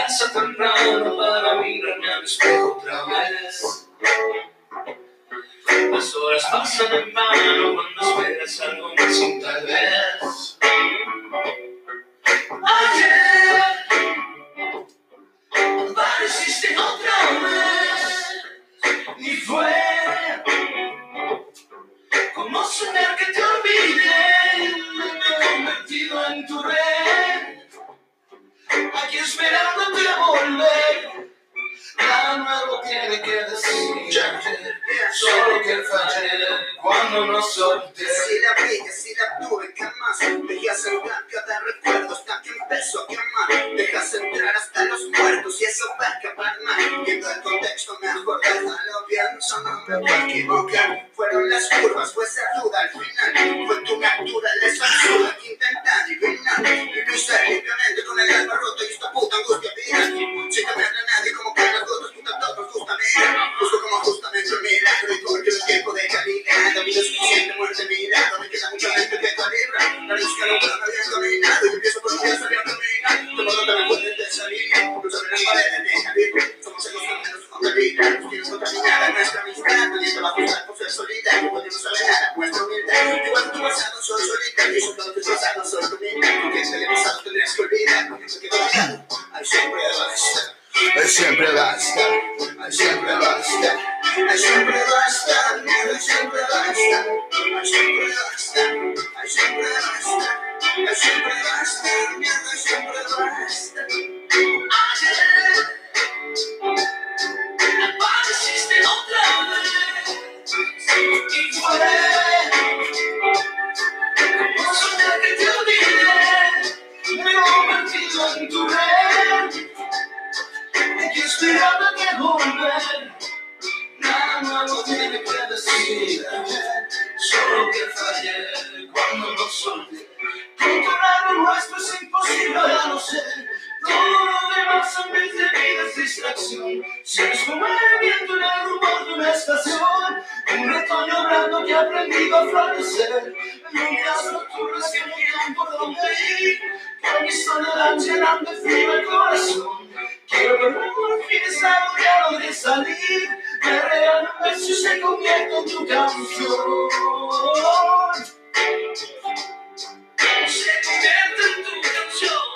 casa temprano para mirarme al espejo otra vez. Las horas pasan en vano cuando esperas algo más sin tal vez. Ayer apareciste otra vez y fue como soñar que te olvidé me he convertido en tu rey Hay que esperar hasta volver. Nada nuevo tiene que decir solo que fallé cuando no solté. Si la que si la tuve, que más Dejé acercar cada recuerdo hasta que empezó a quemar. Dejas entrar hasta los muertos y eso va a acabar mal. Viendo el contexto me acordé de lo pienso, no me voy a equivocar. Fueron las curvas, fue esa duda al final. Fue tu naturaleza absurda que intenta adivinar Viviste limpiamente con el alma roto y esta puta angustia vida Sin temer a nadie como que todos contratados justamente, justo como justamente me da, no importa el tiempo de caminar, la vida es suficiente, muerte mi lado, me queda mucha gente que calibra, la luz que alumbra no había caminado, yo empiezo por días había caminado, todo lo que me pueden desalir, incluso en las paredes de jardín, somos el constante de su contabilidad, nos quieren contaminar a nuestra amistad, pudiendo la justa por ser solita, que podemos saber nada, nuestra humildad, igual tu pasado soy solita, y son todos tus pasados, soy tu vida, porque este pasado tendrías que olvidar, porque se quedó olvidado, al siempre adolescente. Él siempre va a estar, él siempre va a estar, él siempre va a estar, él siempre va a estar, él siempre va a estar, él siempre va a estar, él siempre va a estar, él siempre va a estar. Ayer apareciste otra vez. Y fue como soñar que te olvidé, me he convertido en solo que fallé cuando no solté controlar lo nuestro es imposible ya lo sé todo lo demás son mis debidas distracción si eres como el viento en el rumor de una estación un retoño blando que ha aprendido a florecer lluvias nocturnas que no tienen por dónde ir que mi soledad llenando de frío el corazón quiero que por fin ya logre salir me regalan un beso se convierte en tu canción se convierte en tu canción.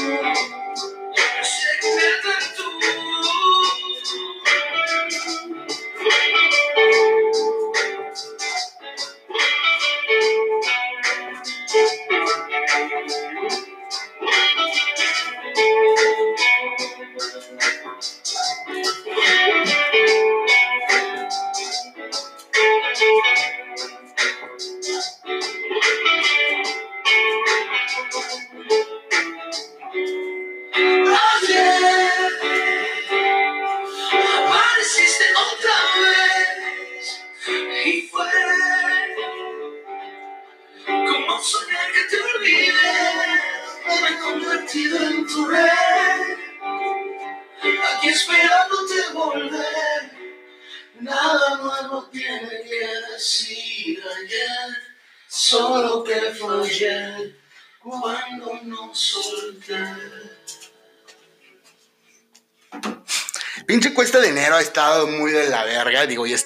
to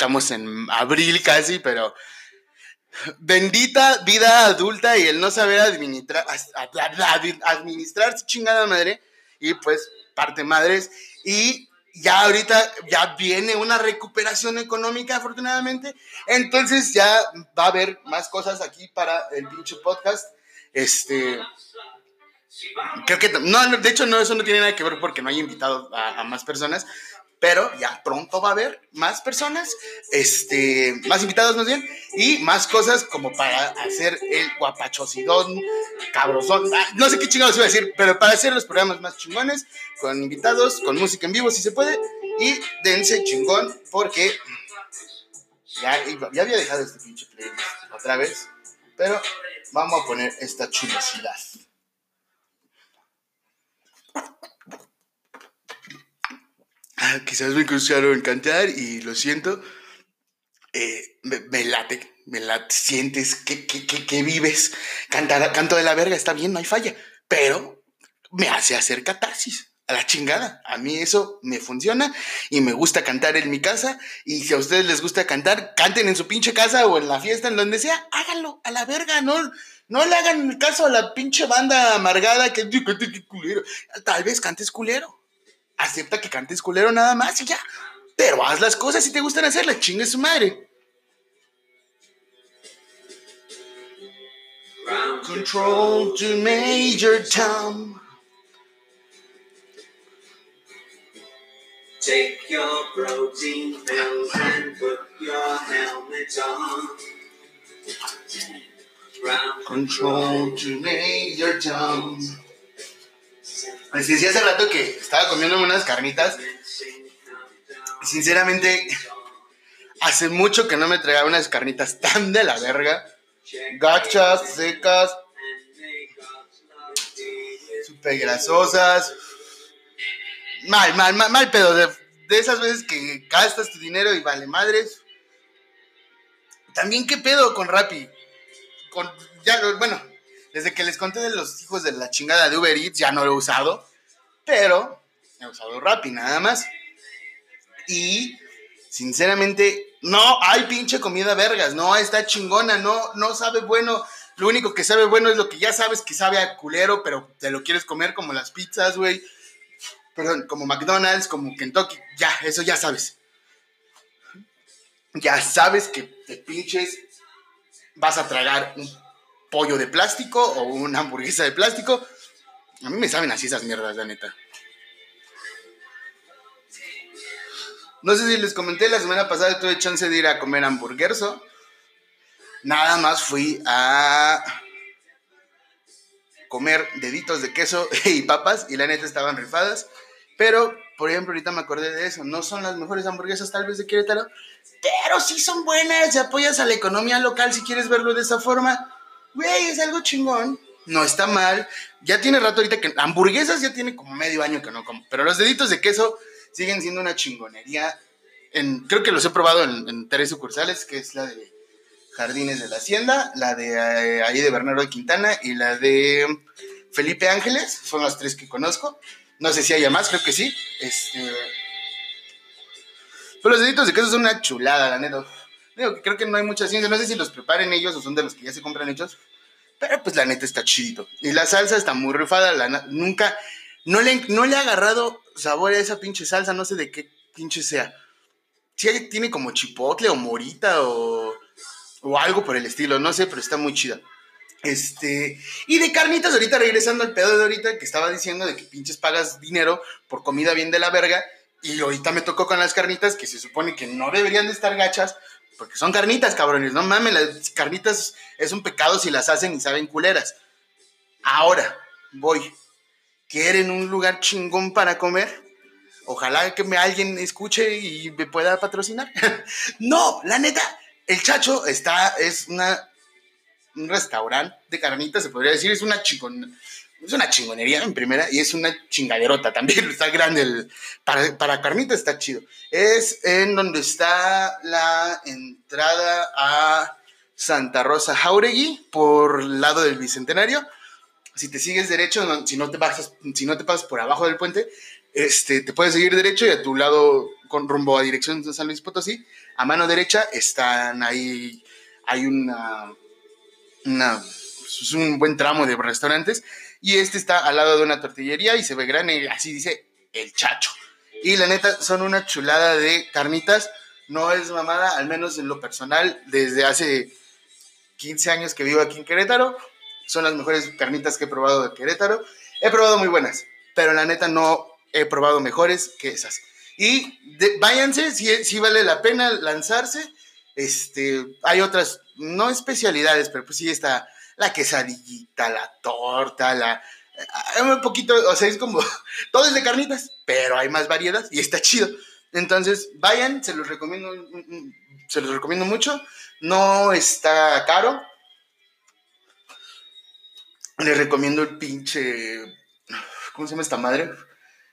estamos en abril casi, pero. Bendita vida adulta y el no saber administrar, administrar su chingada madre. Y pues, parte madres. Y ya ahorita ya viene una recuperación económica, afortunadamente. Entonces ya va a haber más cosas aquí para el pinche podcast. Este. Creo que no, de hecho no, eso no tiene nada que ver porque no hay invitado a, a más personas, pero ya pronto va a haber más personas, este, más invitados más bien, y más cosas como para hacer el guapachosidón, cabrosón, ah, no sé qué chingados iba a decir, pero para hacer los programas más chingones, con invitados, con música en vivo si se puede, y dense chingón porque ya, había dejado este pinche playlist otra vez, pero vamos a poner esta chulosidad. Quizás me escucharon cantar y lo siento, late, me late, sientes que, que, que, que vives. Cantar, canto de la verga, está bien, no hay falla. Pero me hace hacer catarsis. A la chingada. A mí eso me funciona y me gusta cantar en mi casa. Y si a ustedes les gusta cantar, canten en su pinche casa o en la fiesta, en donde sea, háganlo a la verga, no, no le hagan caso a la pinche banda amargada que. Tal vez cantes culero. Acepta que cantes culero nada más y ya. Pero haz las cosas si te gustan hacerlas, chingue su madre. Control to Major Tom. Take your protein pills and put your helmet on. Ground Control to Major Tom. Les decía hace rato que estaba comiendo unas carnitas. Sinceramente, hace mucho que no me traía unas carnitas tan de la verga. Gachas, secas, súper grasosas. Mal, mal, mal, mal pedo. De, esas veces que gastas tu dinero y vale madres. También, ¿qué pedo con Rappi? Con, ya, bueno, desde que les conté de los hijos de la chingada de Uber Eats, ya no lo he usado. Pero he usado Rappi nada más. Y, sinceramente, no hay pinche comida vergas. No está chingona, no, no sabe bueno. Lo único que sabe bueno es lo que ya sabes que sabe a culero, pero te lo quieres comer como las pizzas, güey. Perdón, como McDonald's, como Kentucky. Ya, eso ya sabes. Ya sabes que te pinches vas a tragar un pollo de plástico o una hamburguesa de plástico. A mí me saben así esas mierdas, la neta. No sé si les comenté, la semana pasada tuve chance de ir a comer hamburguerso. Nada más fui a comer deditos de queso y papas y la neta estaban rifadas. Pero, por ejemplo, ahorita me acordé de eso. No son las mejores hamburguesas tal vez de Querétaro, pero sí son buenas. Y apoyas a la economía local si quieres verlo de esa forma. Güey, es algo chingón. No está mal. Ya tiene rato ahorita que hamburguesas ya tiene como medio año que no como. Pero los deditos de queso siguen siendo una chingonería. En, creo que los he probado en, tres sucursales, que es la de Jardines de la Hacienda, la de eh, ahí de Bernardo de Quintana y la de Felipe Ángeles. Son las tres que conozco. No sé si haya más, creo que sí. Este... Pero los deditos de queso son una chulada, la. Creo que no hay mucha ciencia. No sé si los preparen ellos o son de los que ya se compran hechos. Pero pues la neta está chido. Y la salsa está muy rifada. La, nunca. No le, no le ha agarrado sabor a esa pinche salsa. No sé de qué pinche sea. Sí, hay- tiene como chipotle o morita o, o algo por el estilo. No sé, pero está muy chida. Este, y de carnitas, ahorita regresando al pedo de ahorita que estaba diciendo de que pinches pagas dinero por comida bien de la verga. Y ahorita me tocó con las carnitas que se supone que no deberían de estar gachas porque son carnitas, cabrones. No mames, las carnitas es un pecado si las hacen y saben culeras. Ahora, voy. ¿Quieren un lugar chingón para comer? Ojalá que me alguien escuche y me pueda patrocinar. no, la neta, el chacho está, es una, un restaurante de carnitas, se podría decir, es una chingón, es una chingonería en primera y es una chingaderota también, está grande, el, para, para carnitas está chido. Es en donde está la entrada a Santa Rosa Jauregui por el lado del Bicentenario. Si te sigues derecho, no- si no te pasas, si no te pasas por abajo del puente, este, te puedes seguir derecho y a tu lado, con rumbo a dirección de San Luis Potosí, a mano derecha están ahí, hay una, una, es un buen tramo de restaurantes y este está al lado de una tortillería y se ve grande, así dice el chacho. Y la neta, son una chulada de carnitas, no es mamada, al menos en lo personal, desde hace 15 años que vivo aquí en Querétaro, son las mejores carnitas que he probado de Querétaro. He probado muy buenas, pero la neta no he probado mejores que esas. Y de- váyanse, si, si vale la pena lanzarse. Este, hay otras, no especialidades, pero pues sí está la quesadillita, la torta, la... eh, Un poquito, o sea, es como, todo es de carnitas, pero hay más variedad y está chido. Entonces, vayan, se los recomiendo, mm, mm, se los recomiendo mucho. No está caro, les recomiendo el pinche. ¿Cómo se llama esta madre?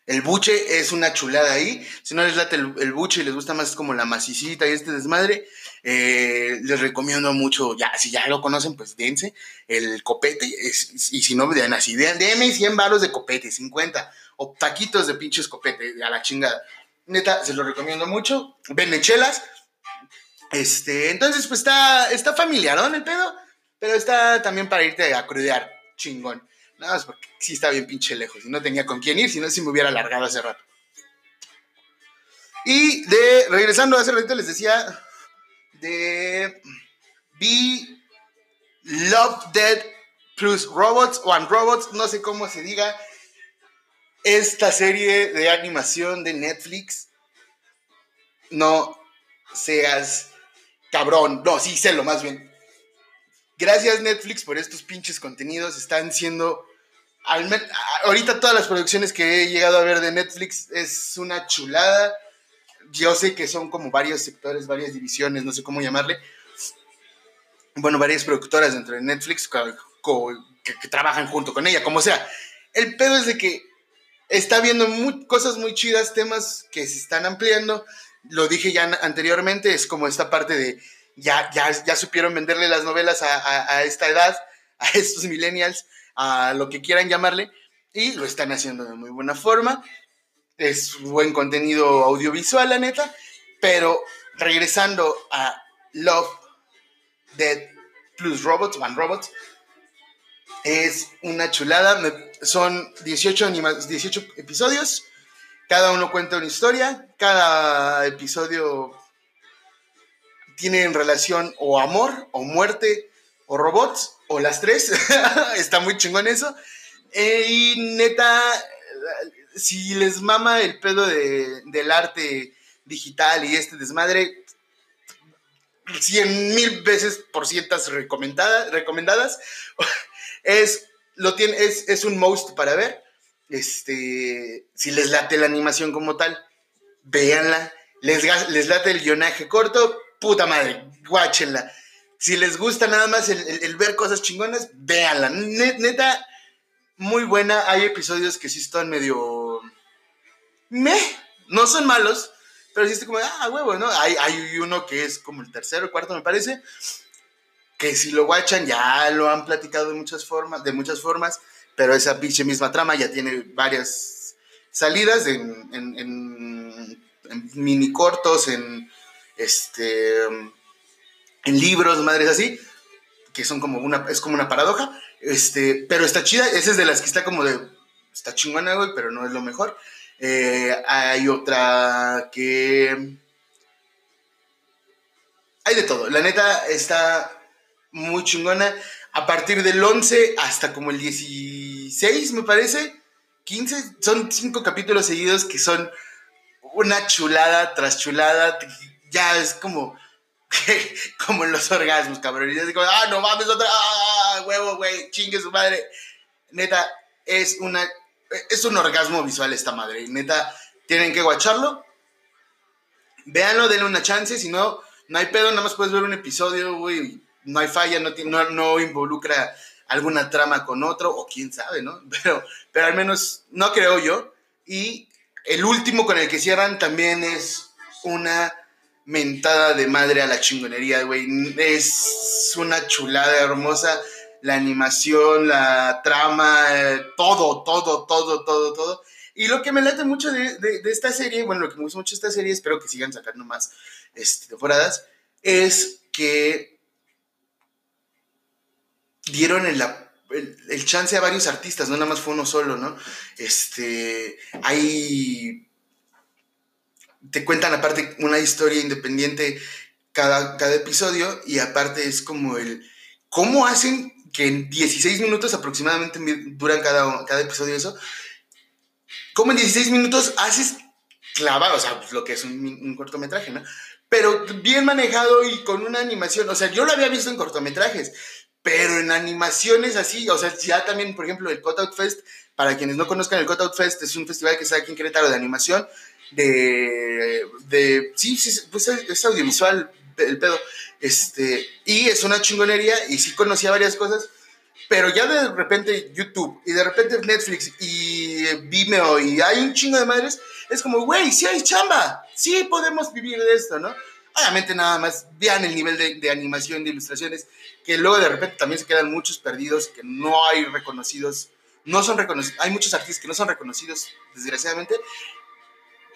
El buche es una chulada ahí. Si no les late el, el buche y les gusta más como la macicita y este desmadre, eh, les recomiendo mucho, ya, si ya lo conocen, pues dense el copete. y si no, den así, den- denme 100 baros de copete, 50. O taquitos de pinches copete, a la chingada. Neta, se lo recomiendo mucho. Venden chelas. Este, entonces, pues está, está familiarón el pedo, pero está también para irte a crudear, chingón. Nada más porque sí está bien pinche lejos y no tenía con quién ir, si no, sí me hubiera alargado hace rato. Y de, regresando hace rato les decía, de Be Love Dead plus Robots o and Robots, no sé cómo se diga, esta serie de animación de Netflix. No seas cabrón, no, sí, lo más bien. Gracias Netflix por estos pinches contenidos, están siendo... ahorita todas las producciones que he llegado a ver de Netflix es una chulada. Yo sé que son como varios sectores, varias divisiones, no sé cómo llamarle. Bueno, varias productoras dentro de Netflix que, que trabajan junto con ella, como sea. El pedo es de que está viendo mu- cosas muy chidas, temas que se están ampliando. Lo dije ya an- anteriormente, es como esta parte de ya, ya, ya supieron venderle las novelas a, a- a esta edad, a estos millennials, a lo que quieran llamarle, y lo están haciendo de muy buena forma. Es buen contenido audiovisual, la neta, pero regresando a Love, Dead plus Robots, One Robots, es una chulada. son 18, anima- 18 episodios. Cada uno cuenta una historia. Cada episodio tiene en relación o amor, o muerte, o robots, o las tres. Está muy chingón eso. Eh, y neta, si les mama el pedo de- del arte digital y este desmadre, cien mil veces por cientas recomendadas, recomendadas. Es, lo tiene, es, es un most para ver. Este, si les late la animación como tal, véanla. Les, les late el guionaje corto, puta madre, guáchenla. Si les gusta nada más el, ver cosas chingonas, véanla. Ne- Neta, muy buena. Hay episodios que sí están medio... Meh, no son malos, pero sí está como, ah, huevo, ¿no? Hay, hay uno que es como el tercero cuarto, me parece, que si lo guachan ya lo han platicado de muchas formas, de muchas formas, pero esa pinche misma trama ya tiene varias salidas en, en- en- en mini cortos, en este en libros, madres así, que son como una, es como una paradoja, este, pero está chida, esa es de las que está como de, está chingona, güey, pero no es lo mejor. Eh, hay otra que... Hay de todo. La neta está muy chingona. A partir del 11 hasta como el 16, me parece. 15. Son cinco capítulos seguidos que son una chulada tras chulada. Ya es como... como en los orgasmos, cabrón. Y es como, ah, no mames, otra... Ah, huevo, güey, chingue su madre. Neta, es una es un orgasmo visual esta madre. Neta, tienen que guacharlo. Véanlo, denle una chance. Si no, no hay pedo, nada más puedes ver un episodio, güey. No hay falla, no, no, no involucra alguna trama con otro, o quién sabe, ¿no? Pero, pero al menos no creo yo. Y el último con el que cierran también es una mentada de madre a la chingonería, güey. Es una chulada hermosa la animación, la trama, eh, todo, todo, todo, todo, todo. Y lo que me late mucho de, de- esta serie, bueno, lo que me gusta mucho de esta serie, espero que sigan sacando más este, temporadas, es que dieron el, el, el chance a varios artistas, no nada más fue uno solo, ¿no? Este, hay, te cuentan aparte una historia independiente cada, cada episodio y aparte es como el, ¿cómo hacen que en 16 minutos aproximadamente duran cada, cada episodio eso? ¿Cómo en 16 minutos haces clavado? O sea, pues, lo que es un, un cortometraje, ¿no? Pero bien manejado y con una animación. O sea, yo lo había visto en cortometrajes, pero en animaciones así, o sea, ya también, por ejemplo, el Cutout Fest, para quienes no conozcan el Cutout Fest, es un festival que está aquí en Querétaro de animación, de, de sí, sí, pues es, es audiovisual el pedo, este, y es una chingonería, y sí conocía varias cosas, Pero ya de repente YouTube y de repente Netflix y Vimeo y hay un chingo de madres, es como, güey, sí hay chamba, sí podemos vivir de esto, ¿no? Obviamente nada más vean el nivel de, de animación, de ilustraciones, que luego de repente también se quedan muchos perdidos, que no hay reconocidos, no son reconocidos, hay muchos artistas que no son reconocidos, desgraciadamente,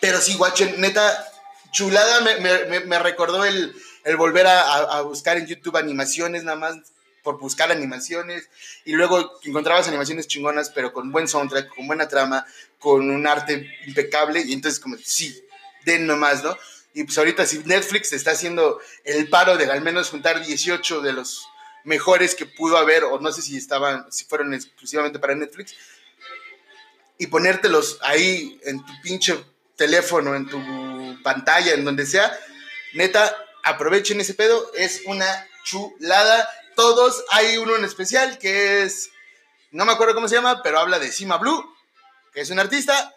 pero sí, guachen, neta, chulada, me, me- me- recordó el, el volver a, a- a buscar en YouTube animaciones nada más por buscar animaciones y luego encontrabas animaciones chingonas pero con buen soundtrack, con buena trama, con un arte impecable y entonces como sí, den nomás, ¿no? Y pues ahorita si Netflix está haciendo el paro de al menos juntar 18 de los mejores que pudo haber o no sé si estaban, si fueron exclusivamente para Netflix y ponértelos ahí en tu pinche teléfono, en tu pantalla, en donde sea, neta, aprovechen ese pedo, es una chulada. Todos, hay uno en especial que es, no me acuerdo cómo se llama, pero habla de Sima Blue, que es un artista.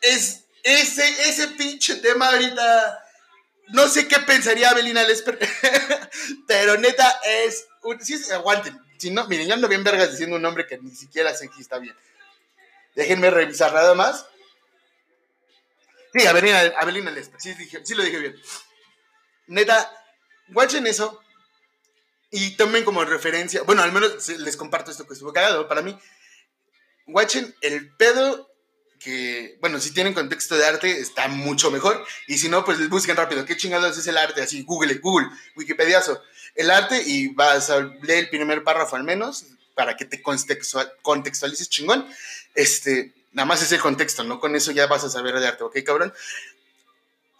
Es ese, ese pinche tema ahorita, no sé qué pensaría Belina Lesper, pero neta es, un, sí, aguanten, si no, miren, yo ando bien vergas diciendo un nombre que ni siquiera sé si está bien. Déjenme revisar nada más. Sí, Avelina, Avelina Lesper. Sí lo dije bien. Neta, watchen eso y tomen como referencia. Bueno, al menos les comparto esto que estuvo cagado para mí. Watchen el pedo que, bueno, si tienen contexto de arte, está mucho mejor. Y si no, pues busquen rápido. ¿Qué chingados es el arte? Así, Google, Google, Wikipediazo. El arte y vas a leer el primer párrafo al menos para que te contextua- contextualices chingón. Este, nada más es el contexto, ¿no? Con eso ya vas a saber de arte, ¿ok, cabrón?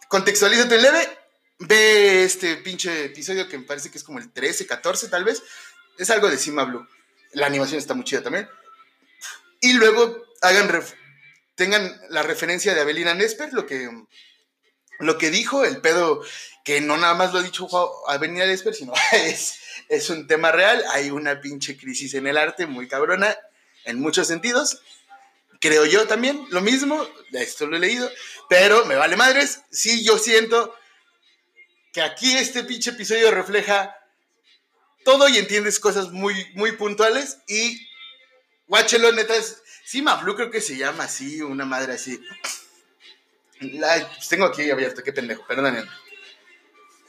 Contextualízate leve, ve este pinche episodio que me parece que es como el 13, 14 tal vez. Es algo de Cima Blue. La animación está muy chida también. Y luego hagan tengan la referencia de Avelina Nesper, lo que, lo que dijo, el pedo que no nada más lo ha dicho Avelina Nesper, sino es, es un tema real. Hay una pinche crisis en el arte muy cabrona en muchos sentidos. Creo yo también lo mismo, esto lo he leído, pero me vale madres. Sí, yo siento que aquí este pinche episodio refleja todo y entiendes cosas muy, muy puntuales y guáchelo, neta, es, Sima Blue creo que se llama así, una madre así. La, pues tengo aquí abierto, qué pendejo, perdónenme.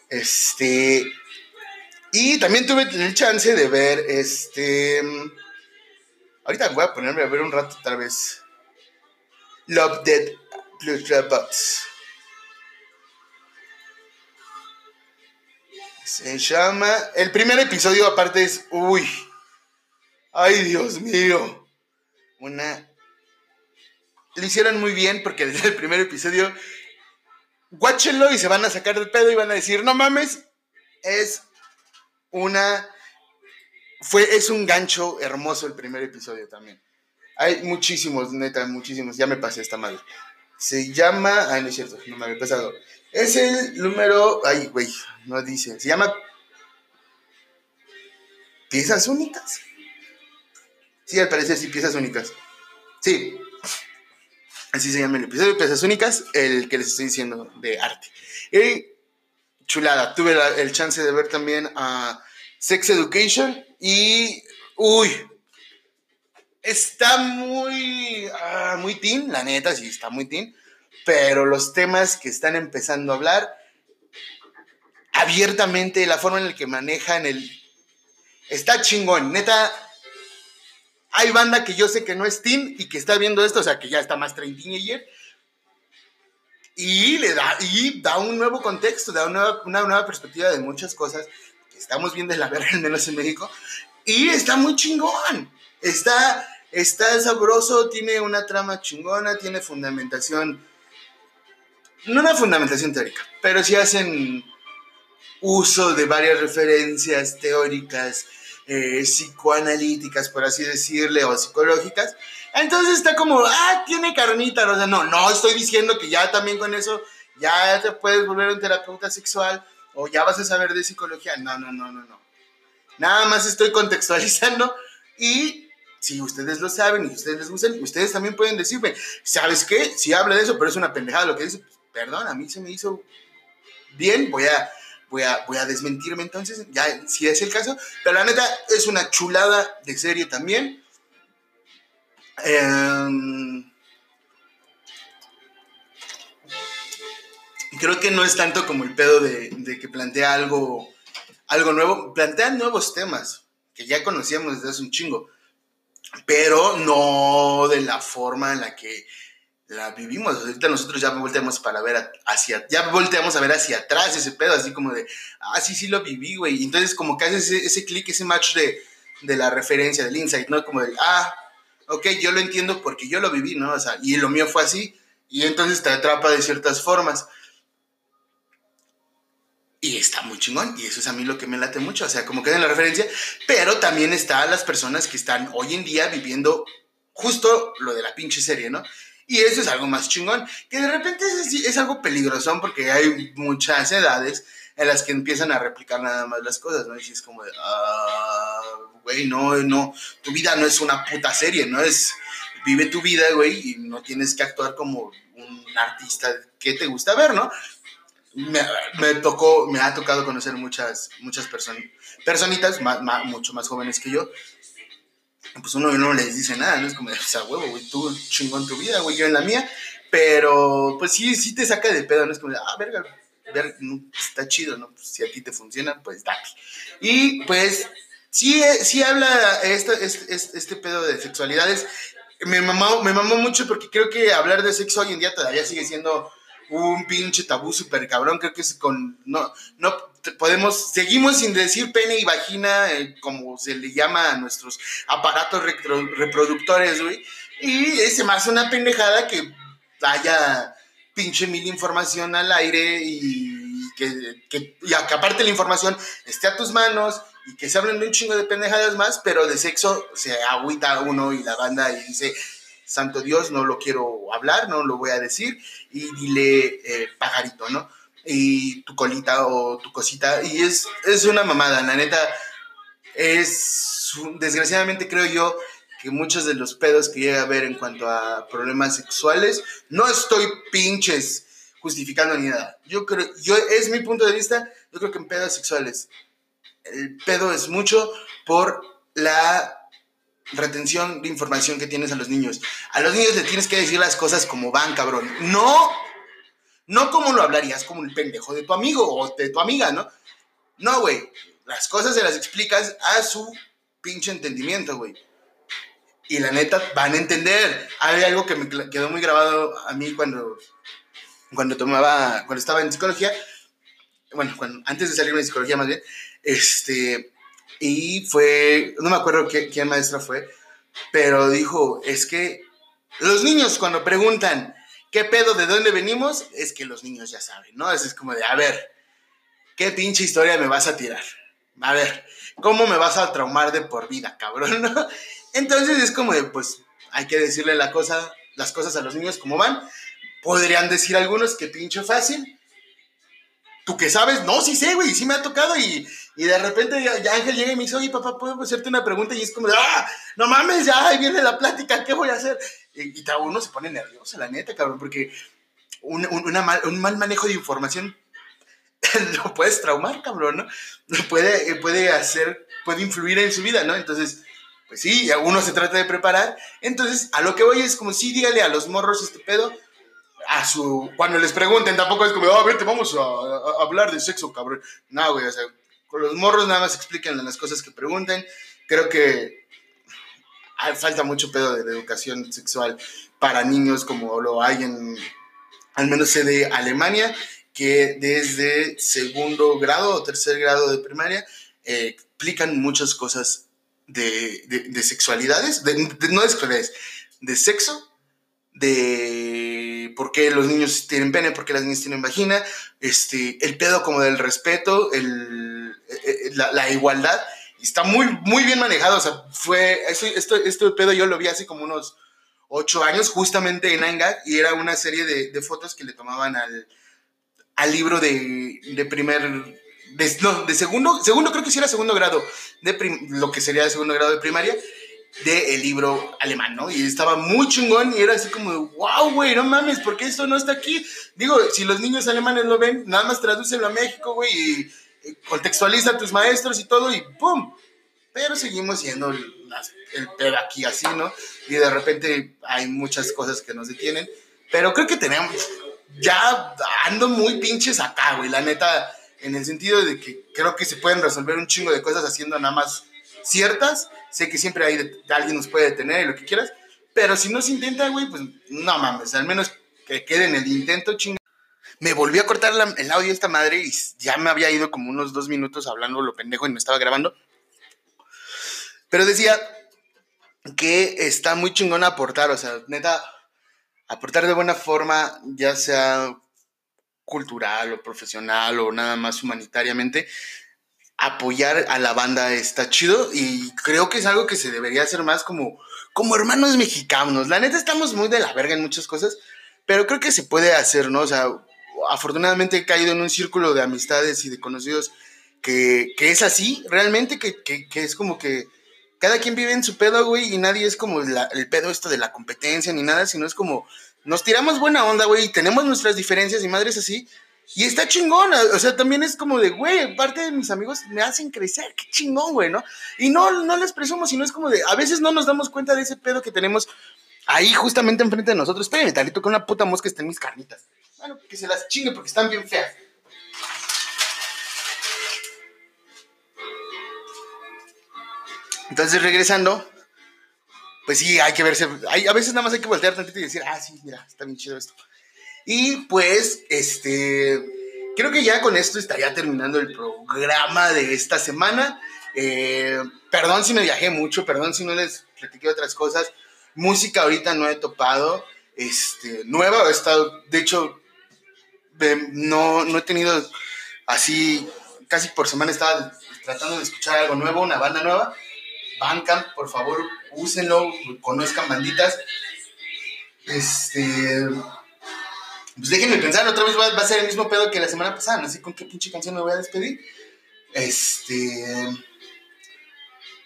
Este, y también tuve el chance de ver, este, ahorita voy a ponerme a ver un rato tal vez. Love Dead plus Robots. Se llama. El primer episodio, aparte, es. Uy. Ay, Dios mío. Una. Lo hicieron muy bien porque desde el primer episodio. Guáchenlo y se van a sacar del pedo y van a decir: No mames. Es una. Fue, es un gancho hermoso el primer episodio también. Hay muchísimos, neta, muchísimos. Ya me pasé esta madre. Se llama. Ay, no es cierto, no me había pasado. Es el número. Ay, güey, no dice. Se llama. ¿Piezas únicas? Sí, al parecer sí, piezas únicas. Sí. Así se llama el episodio, piezas únicas, el que les estoy diciendo de arte. Y chulada, tuve el chance de ver también a Sex Education y. Uy, está muy, ah, muy teen, la neta, sí, está muy teen, pero los temas que están empezando a hablar abiertamente, la forma en la que manejan el... Está chingón, neta, hay banda que yo sé que no es teen y que está viendo esto, o sea, que ya está más teenager, y le da, y da un nuevo contexto, da una nueva, una nueva perspectiva de muchas cosas que estamos viendo de la verga, al menos en México, y está muy chingón. Está, está sabroso, tiene una trama chingona, tiene fundamentación. No una fundamentación teórica, pero sí hacen uso de varias referencias teóricas, eh, psicoanalíticas, por así decirle, o psicológicas. Entonces está como, ah, tiene carnita. O sea, no, no estoy diciendo que ya también con eso ya te puedes volver un terapeuta sexual o ya vas a saber de psicología. No, no, no, no, no. Nada más estoy contextualizando y si ustedes lo saben y ustedes les gustan, ustedes también pueden decirme, ¿sabes qué? Si habla de eso, pero es una pendejada lo que dice, pues, perdón, a mí se me hizo bien, voy a, voy a, voy a desmentirme entonces, ya si es el caso. Pero la neta es una chulada de serie también. Em, creo que no es tanto como el pedo de, que plantea algo, algo nuevo. Plantea nuevos temas que ya conocíamos desde hace un chingo. Pero no de la forma en la que la vivimos. Ahorita nosotros ya volteamos para ver hacia, ya volteamos a ver hacia atrás ese pedo, así como de, ah, sí, sí lo viví, güey. Entonces como que haces ese, ese clic, ese match de, de la referencia, del insight, ¿no? Como de, ah, ok, yo lo entiendo porque yo lo viví, ¿no? O sea, y lo mío fue así, y entonces te atrapa de ciertas formas. Y está muy chingón, y eso es a mí lo que me late mucho, o sea, como que en la referencia, pero también están las personas que están hoy en día viviendo justo lo de la pinche serie, ¿no? Y eso es algo más chingón, que de repente es, es algo peligroso porque hay muchas edades en las que empiezan a replicar nada más las cosas, ¿no? Y es como de, ah, güey, no, no, tu vida no es una puta serie, ¿no? Es, vive tu vida, güey, y no tienes que actuar como un artista que te gusta ver, ¿no? Me, tocó, me ha tocado conocer muchas, muchas personas, personitas mucho más jóvenes que yo, pues uno no les dice nada, ¿no? Es como, o sea, huevo, güey, tú chingón tu vida, güey, yo en la mía, pero pues sí, sí te saca de pedo, ¿no? Es como, ah, verga, ver, no, está chido, ¿no? Pues, si a ti te funciona, pues dale. Y pues sí, sí habla este, este, este pedo de sexualidades. Me mamó, me mamó mucho porque creo que hablar de sexo hoy en día todavía sigue siendo un pinche tabú súper cabrón. Creo que es con. No, no podemos. Seguimos sin decir pene y vagina, eh, como se le llama a nuestros aparatos reproductores, güey. Y es más una pendejada que haya pinche mil información al aire y que, que, y que aparte la información esté a tus manos y que se hablen de un chingo de pendejadas más, pero de sexo se agüita uno y la banda y dice, santo Dios, no lo quiero hablar, no lo voy a decir, y dile eh, pajarito, ¿no? Y tu colita o tu cosita, y es, es una mamada, la neta, es, desgraciadamente creo yo, que muchos de los pedos que llega a ver en cuanto a problemas sexuales, no estoy pinches justificando ni nada. Yo creo, yo, es mi punto de vista, yo creo que en pedos sexuales, el pedo es mucho por la retención de información que tienes a los niños. A los niños le tienes que decir las cosas como van, cabrón. No, no como lo hablarías como el pendejo de tu amigo o de tu amiga, ¿no? No, güey. Las cosas se las explicas a su pinche entendimiento, güey. Y la neta, van a entender. Hay algo que me quedó muy grabado a mí cuando, cuando tomaba, cuando estaba en psicología. Bueno, cuando, antes de salirme de psicología más bien. Este, y fue, no me acuerdo quién maestra fue, pero dijo, es que los niños cuando preguntan, ¿qué pedo de dónde venimos? Es que los niños ya saben, ¿no? Es, es como de, a ver, ¿qué pinche historia me vas a tirar? A ver, ¿cómo me vas a traumar de por vida, cabrón? ¿no? Entonces es como de, pues, hay que decirle la cosa, las cosas a los niños como van. Podrían decir algunos que pinche fácil. ¿Tú qué sabes? No, sí sé, güey, sí me ha tocado y, y de repente ya, Ángel llega y me dice, oye, papá, ¿puedo hacerte una pregunta? Y es como ah, no mames, ya, ahí viene la plática, ¿qué voy a hacer? Y, y uno se pone nervioso, la neta, cabrón, porque un, una mal, un mal manejo de información lo puedes traumar, cabrón, ¿no? Puede, puede hacer, puede influir en su vida, ¿no? Entonces, pues sí, uno se trata de preparar. Entonces, a lo que voy es como, sí, dígale a los morros este pedo, a su, cuando les pregunten, tampoco es como, a ver, te vamos a, a, hablar de sexo, cabrón. No, güey, o sea, con los morros nada más expliquen las cosas que pregunten. Creo que falta mucho pedo de, de educación sexual para niños como lo hay en, al menos sé de Alemania, que desde segundo grado o tercer grado de primaria eh, explican muchas cosas de, de, de sexualidades, de, no de sexualidades, de sexo, de por qué los niños tienen pene, por qué las niñas tienen vagina, este, el pedo como del respeto, el, la, la, igualdad, está muy, muy bien manejado, o sea, fue, esto, esto, pedo yo lo vi hace como unos ocho años, justamente en Angag, y era una serie de, de fotos que le tomaban al, al libro de, de primer de, no, de segundo, segundo creo que sí era segundo grado, de prim, lo que sería de segundo grado de primaria, del libro alemán, ¿no? Y estaba muy chingón y era así como, wow, güey, no mames, ¿por qué esto no está aquí? Digo, si los niños alemanes lo ven, nada más tradúcelo a México, güey, y, y contextualiza a tus maestros y todo, y ¡pum! Pero seguimos siendo las- el pedo aquí así, ¿no? Y de repente hay muchas cosas que nos detienen, pero creo que tenemos, ya ando muy pinches acá, güey, la neta, en el sentido de que creo que se pueden resolver un chingo de cosas haciendo nada más ciertas. Sé que siempre hay alguien nos puede detener y lo que quieras, pero si no se intenta, güey, pues no mames, al menos que quede en el intento, chinga. Me volví a cortar la- el audio esta madre y ya me había ido como unos dos minutos hablando lo pendejo y no estaba grabando. Pero decía que está muy chingón aportar, o sea, neta, aportar de buena forma, ya sea cultural o profesional o nada más humanitariamente, apoyar a la banda está chido y creo que es algo que se debería hacer más como, como hermanos mexicanos. La neta estamos muy de la verga en muchas cosas, pero creo que se puede hacer, ¿no? O sea, afortunadamente he caído en un círculo de amistades y de conocidos que, que es así, realmente, que, que, que es como que cada quien vive en su pedo, güey, y nadie es como la- el pedo esto de la competencia ni nada, sino es como nos tiramos buena onda, güey, y tenemos nuestras diferencias y madres así. Y está chingón, o sea, también es como de, güey, parte de mis amigos me hacen crecer, qué chingón, güey, ¿no? Y no, no les presumo, sino es como de, a veces no nos damos cuenta de ese pedo que tenemos ahí justamente enfrente de nosotros. Espérenme, talito, que una puta mosca está en mis carnitas. Bueno, que se las chingue porque están bien feas. Entonces, regresando, pues sí, hay que verse. Hay, a veces nada más hay que voltear tantito y decir, ah, sí, mira, está bien chido esto. Y pues, este, creo que ya con esto estaría terminando el programa de esta semana. Eh, perdón si me viajé mucho, perdón si no les platiqué otras cosas. Música ahorita no he topado. Este, nueva, he estado, de hecho, de- no, no he tenido así, casi por semana estaba tratando de escuchar algo nuevo, una banda nueva. Bandcamp, por favor, úsenlo, conozcan banditas. Este. Pues déjenme pensar, otra vez va, a ser el mismo pedo que la semana pasada, no sé con qué pinche canción me voy a despedir. Este.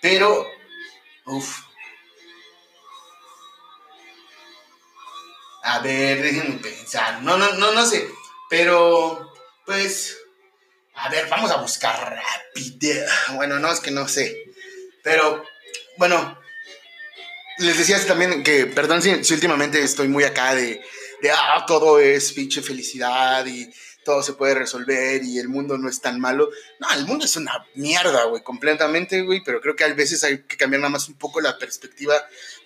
Pero. Uf. A ver, déjenme pensar. No, no, no, no sé. Pero, pues. A ver, vamos a buscar rápido. Bueno, no, es que no sé. Pero, bueno, les decía también que, perdón si últimamente estoy muy acá de, de, ah, todo es pinche felicidad y todo se puede resolver y el mundo no es tan malo. No, el mundo es una mierda, güey, completamente, güey, pero creo que a veces hay que cambiar nada más un poco la perspectiva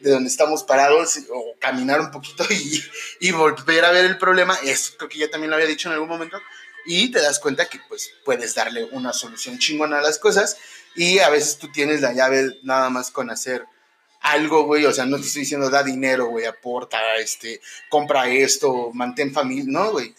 de donde estamos parados o caminar un poquito y, y volver a ver el problema. Eso creo que ya también lo había dicho en algún momento. Y te das cuenta que pues puedes darle una solución chingona a las cosas y a veces tú tienes la llave nada más con hacer algo, güey, o sea, no te estoy diciendo da dinero, güey, aporta, este, compra esto, mantén familia, no, güey.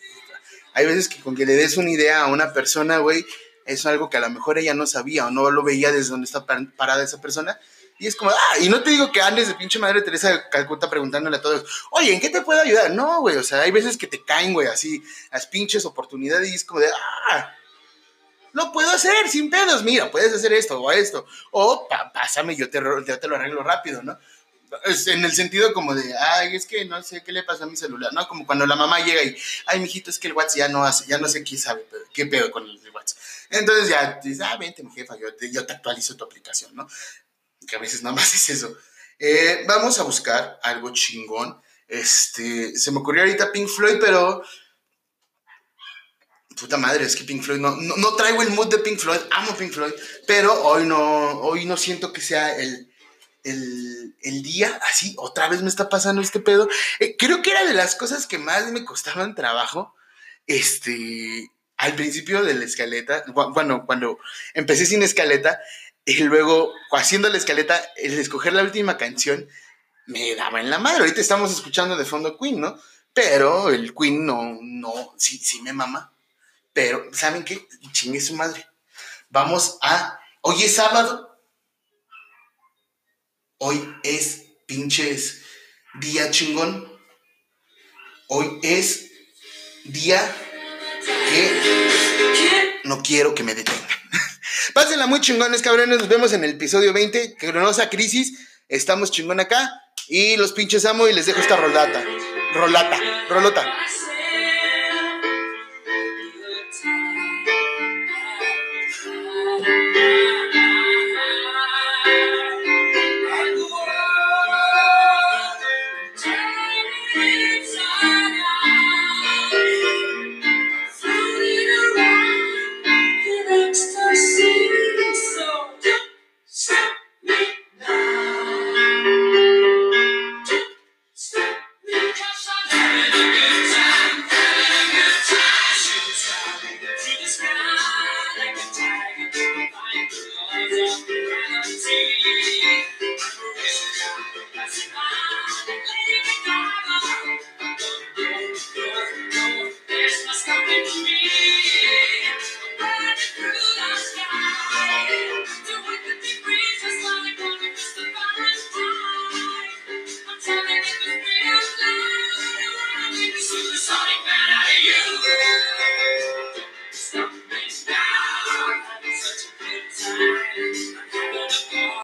Hay veces que con que le des una idea a una persona, güey, es algo que a lo mejor ella no sabía o no lo veía desde donde está par- parada esa persona. Y es como, ah, y no te digo que andes de pinche madre Teresa de Calcuta preguntándole a todos, oye, ¿en qué te puedo ayudar? No, güey, o sea, hay veces que te caen, güey, así, las pinches oportunidades y es como de, ah, lo puedo hacer sin pedos, mira, puedes hacer esto o esto, o pásame, yo te, te lo arreglo rápido, ¿no? En el sentido como de, ay, es que no sé qué le pasó a mi celular, ¿no? Como cuando la mamá llega y, ay, mijito, es que el WhatsApp ya no hace, ya no sé qué sabe, pero- qué pedo con el WhatsApp. Entonces ya dices, ah, vente, mi jefa, yo te, yo actualizo tu aplicación, ¿no? Que a veces nada más es eso. Eh, vamos a buscar algo chingón. Este, se me ocurrió ahorita Pink Floyd, pero puta madre, es que Pink Floyd no, no, no traigo el mood de Pink Floyd, amo Pink Floyd, pero hoy no, hoy no siento que sea el, el, el día, así, otra vez me está pasando este pedo. Eh, creo que era de las cosas que más me costaban trabajo, este, al principio de la escaleta, bu- bueno, cuando empecé sin escaleta, y luego haciendo la escaleta, el escoger la última canción, me daba en la madre. Ahorita estamos escuchando de fondo Queen, ¿no? Pero el Queen no, no, sí, sí me mama. Pero, ¿saben qué? Chingue su madre. Vamos a. Hoy es sábado. Hoy es pinches día chingón. Hoy es día que no quiero que me detengan. Pásenla muy chingones, cabrones. Nos vemos en el episodio 20, Cronosa Crisis. Estamos chingón acá. Y los pinches amo y les dejo esta rolata. Rolata, rolota.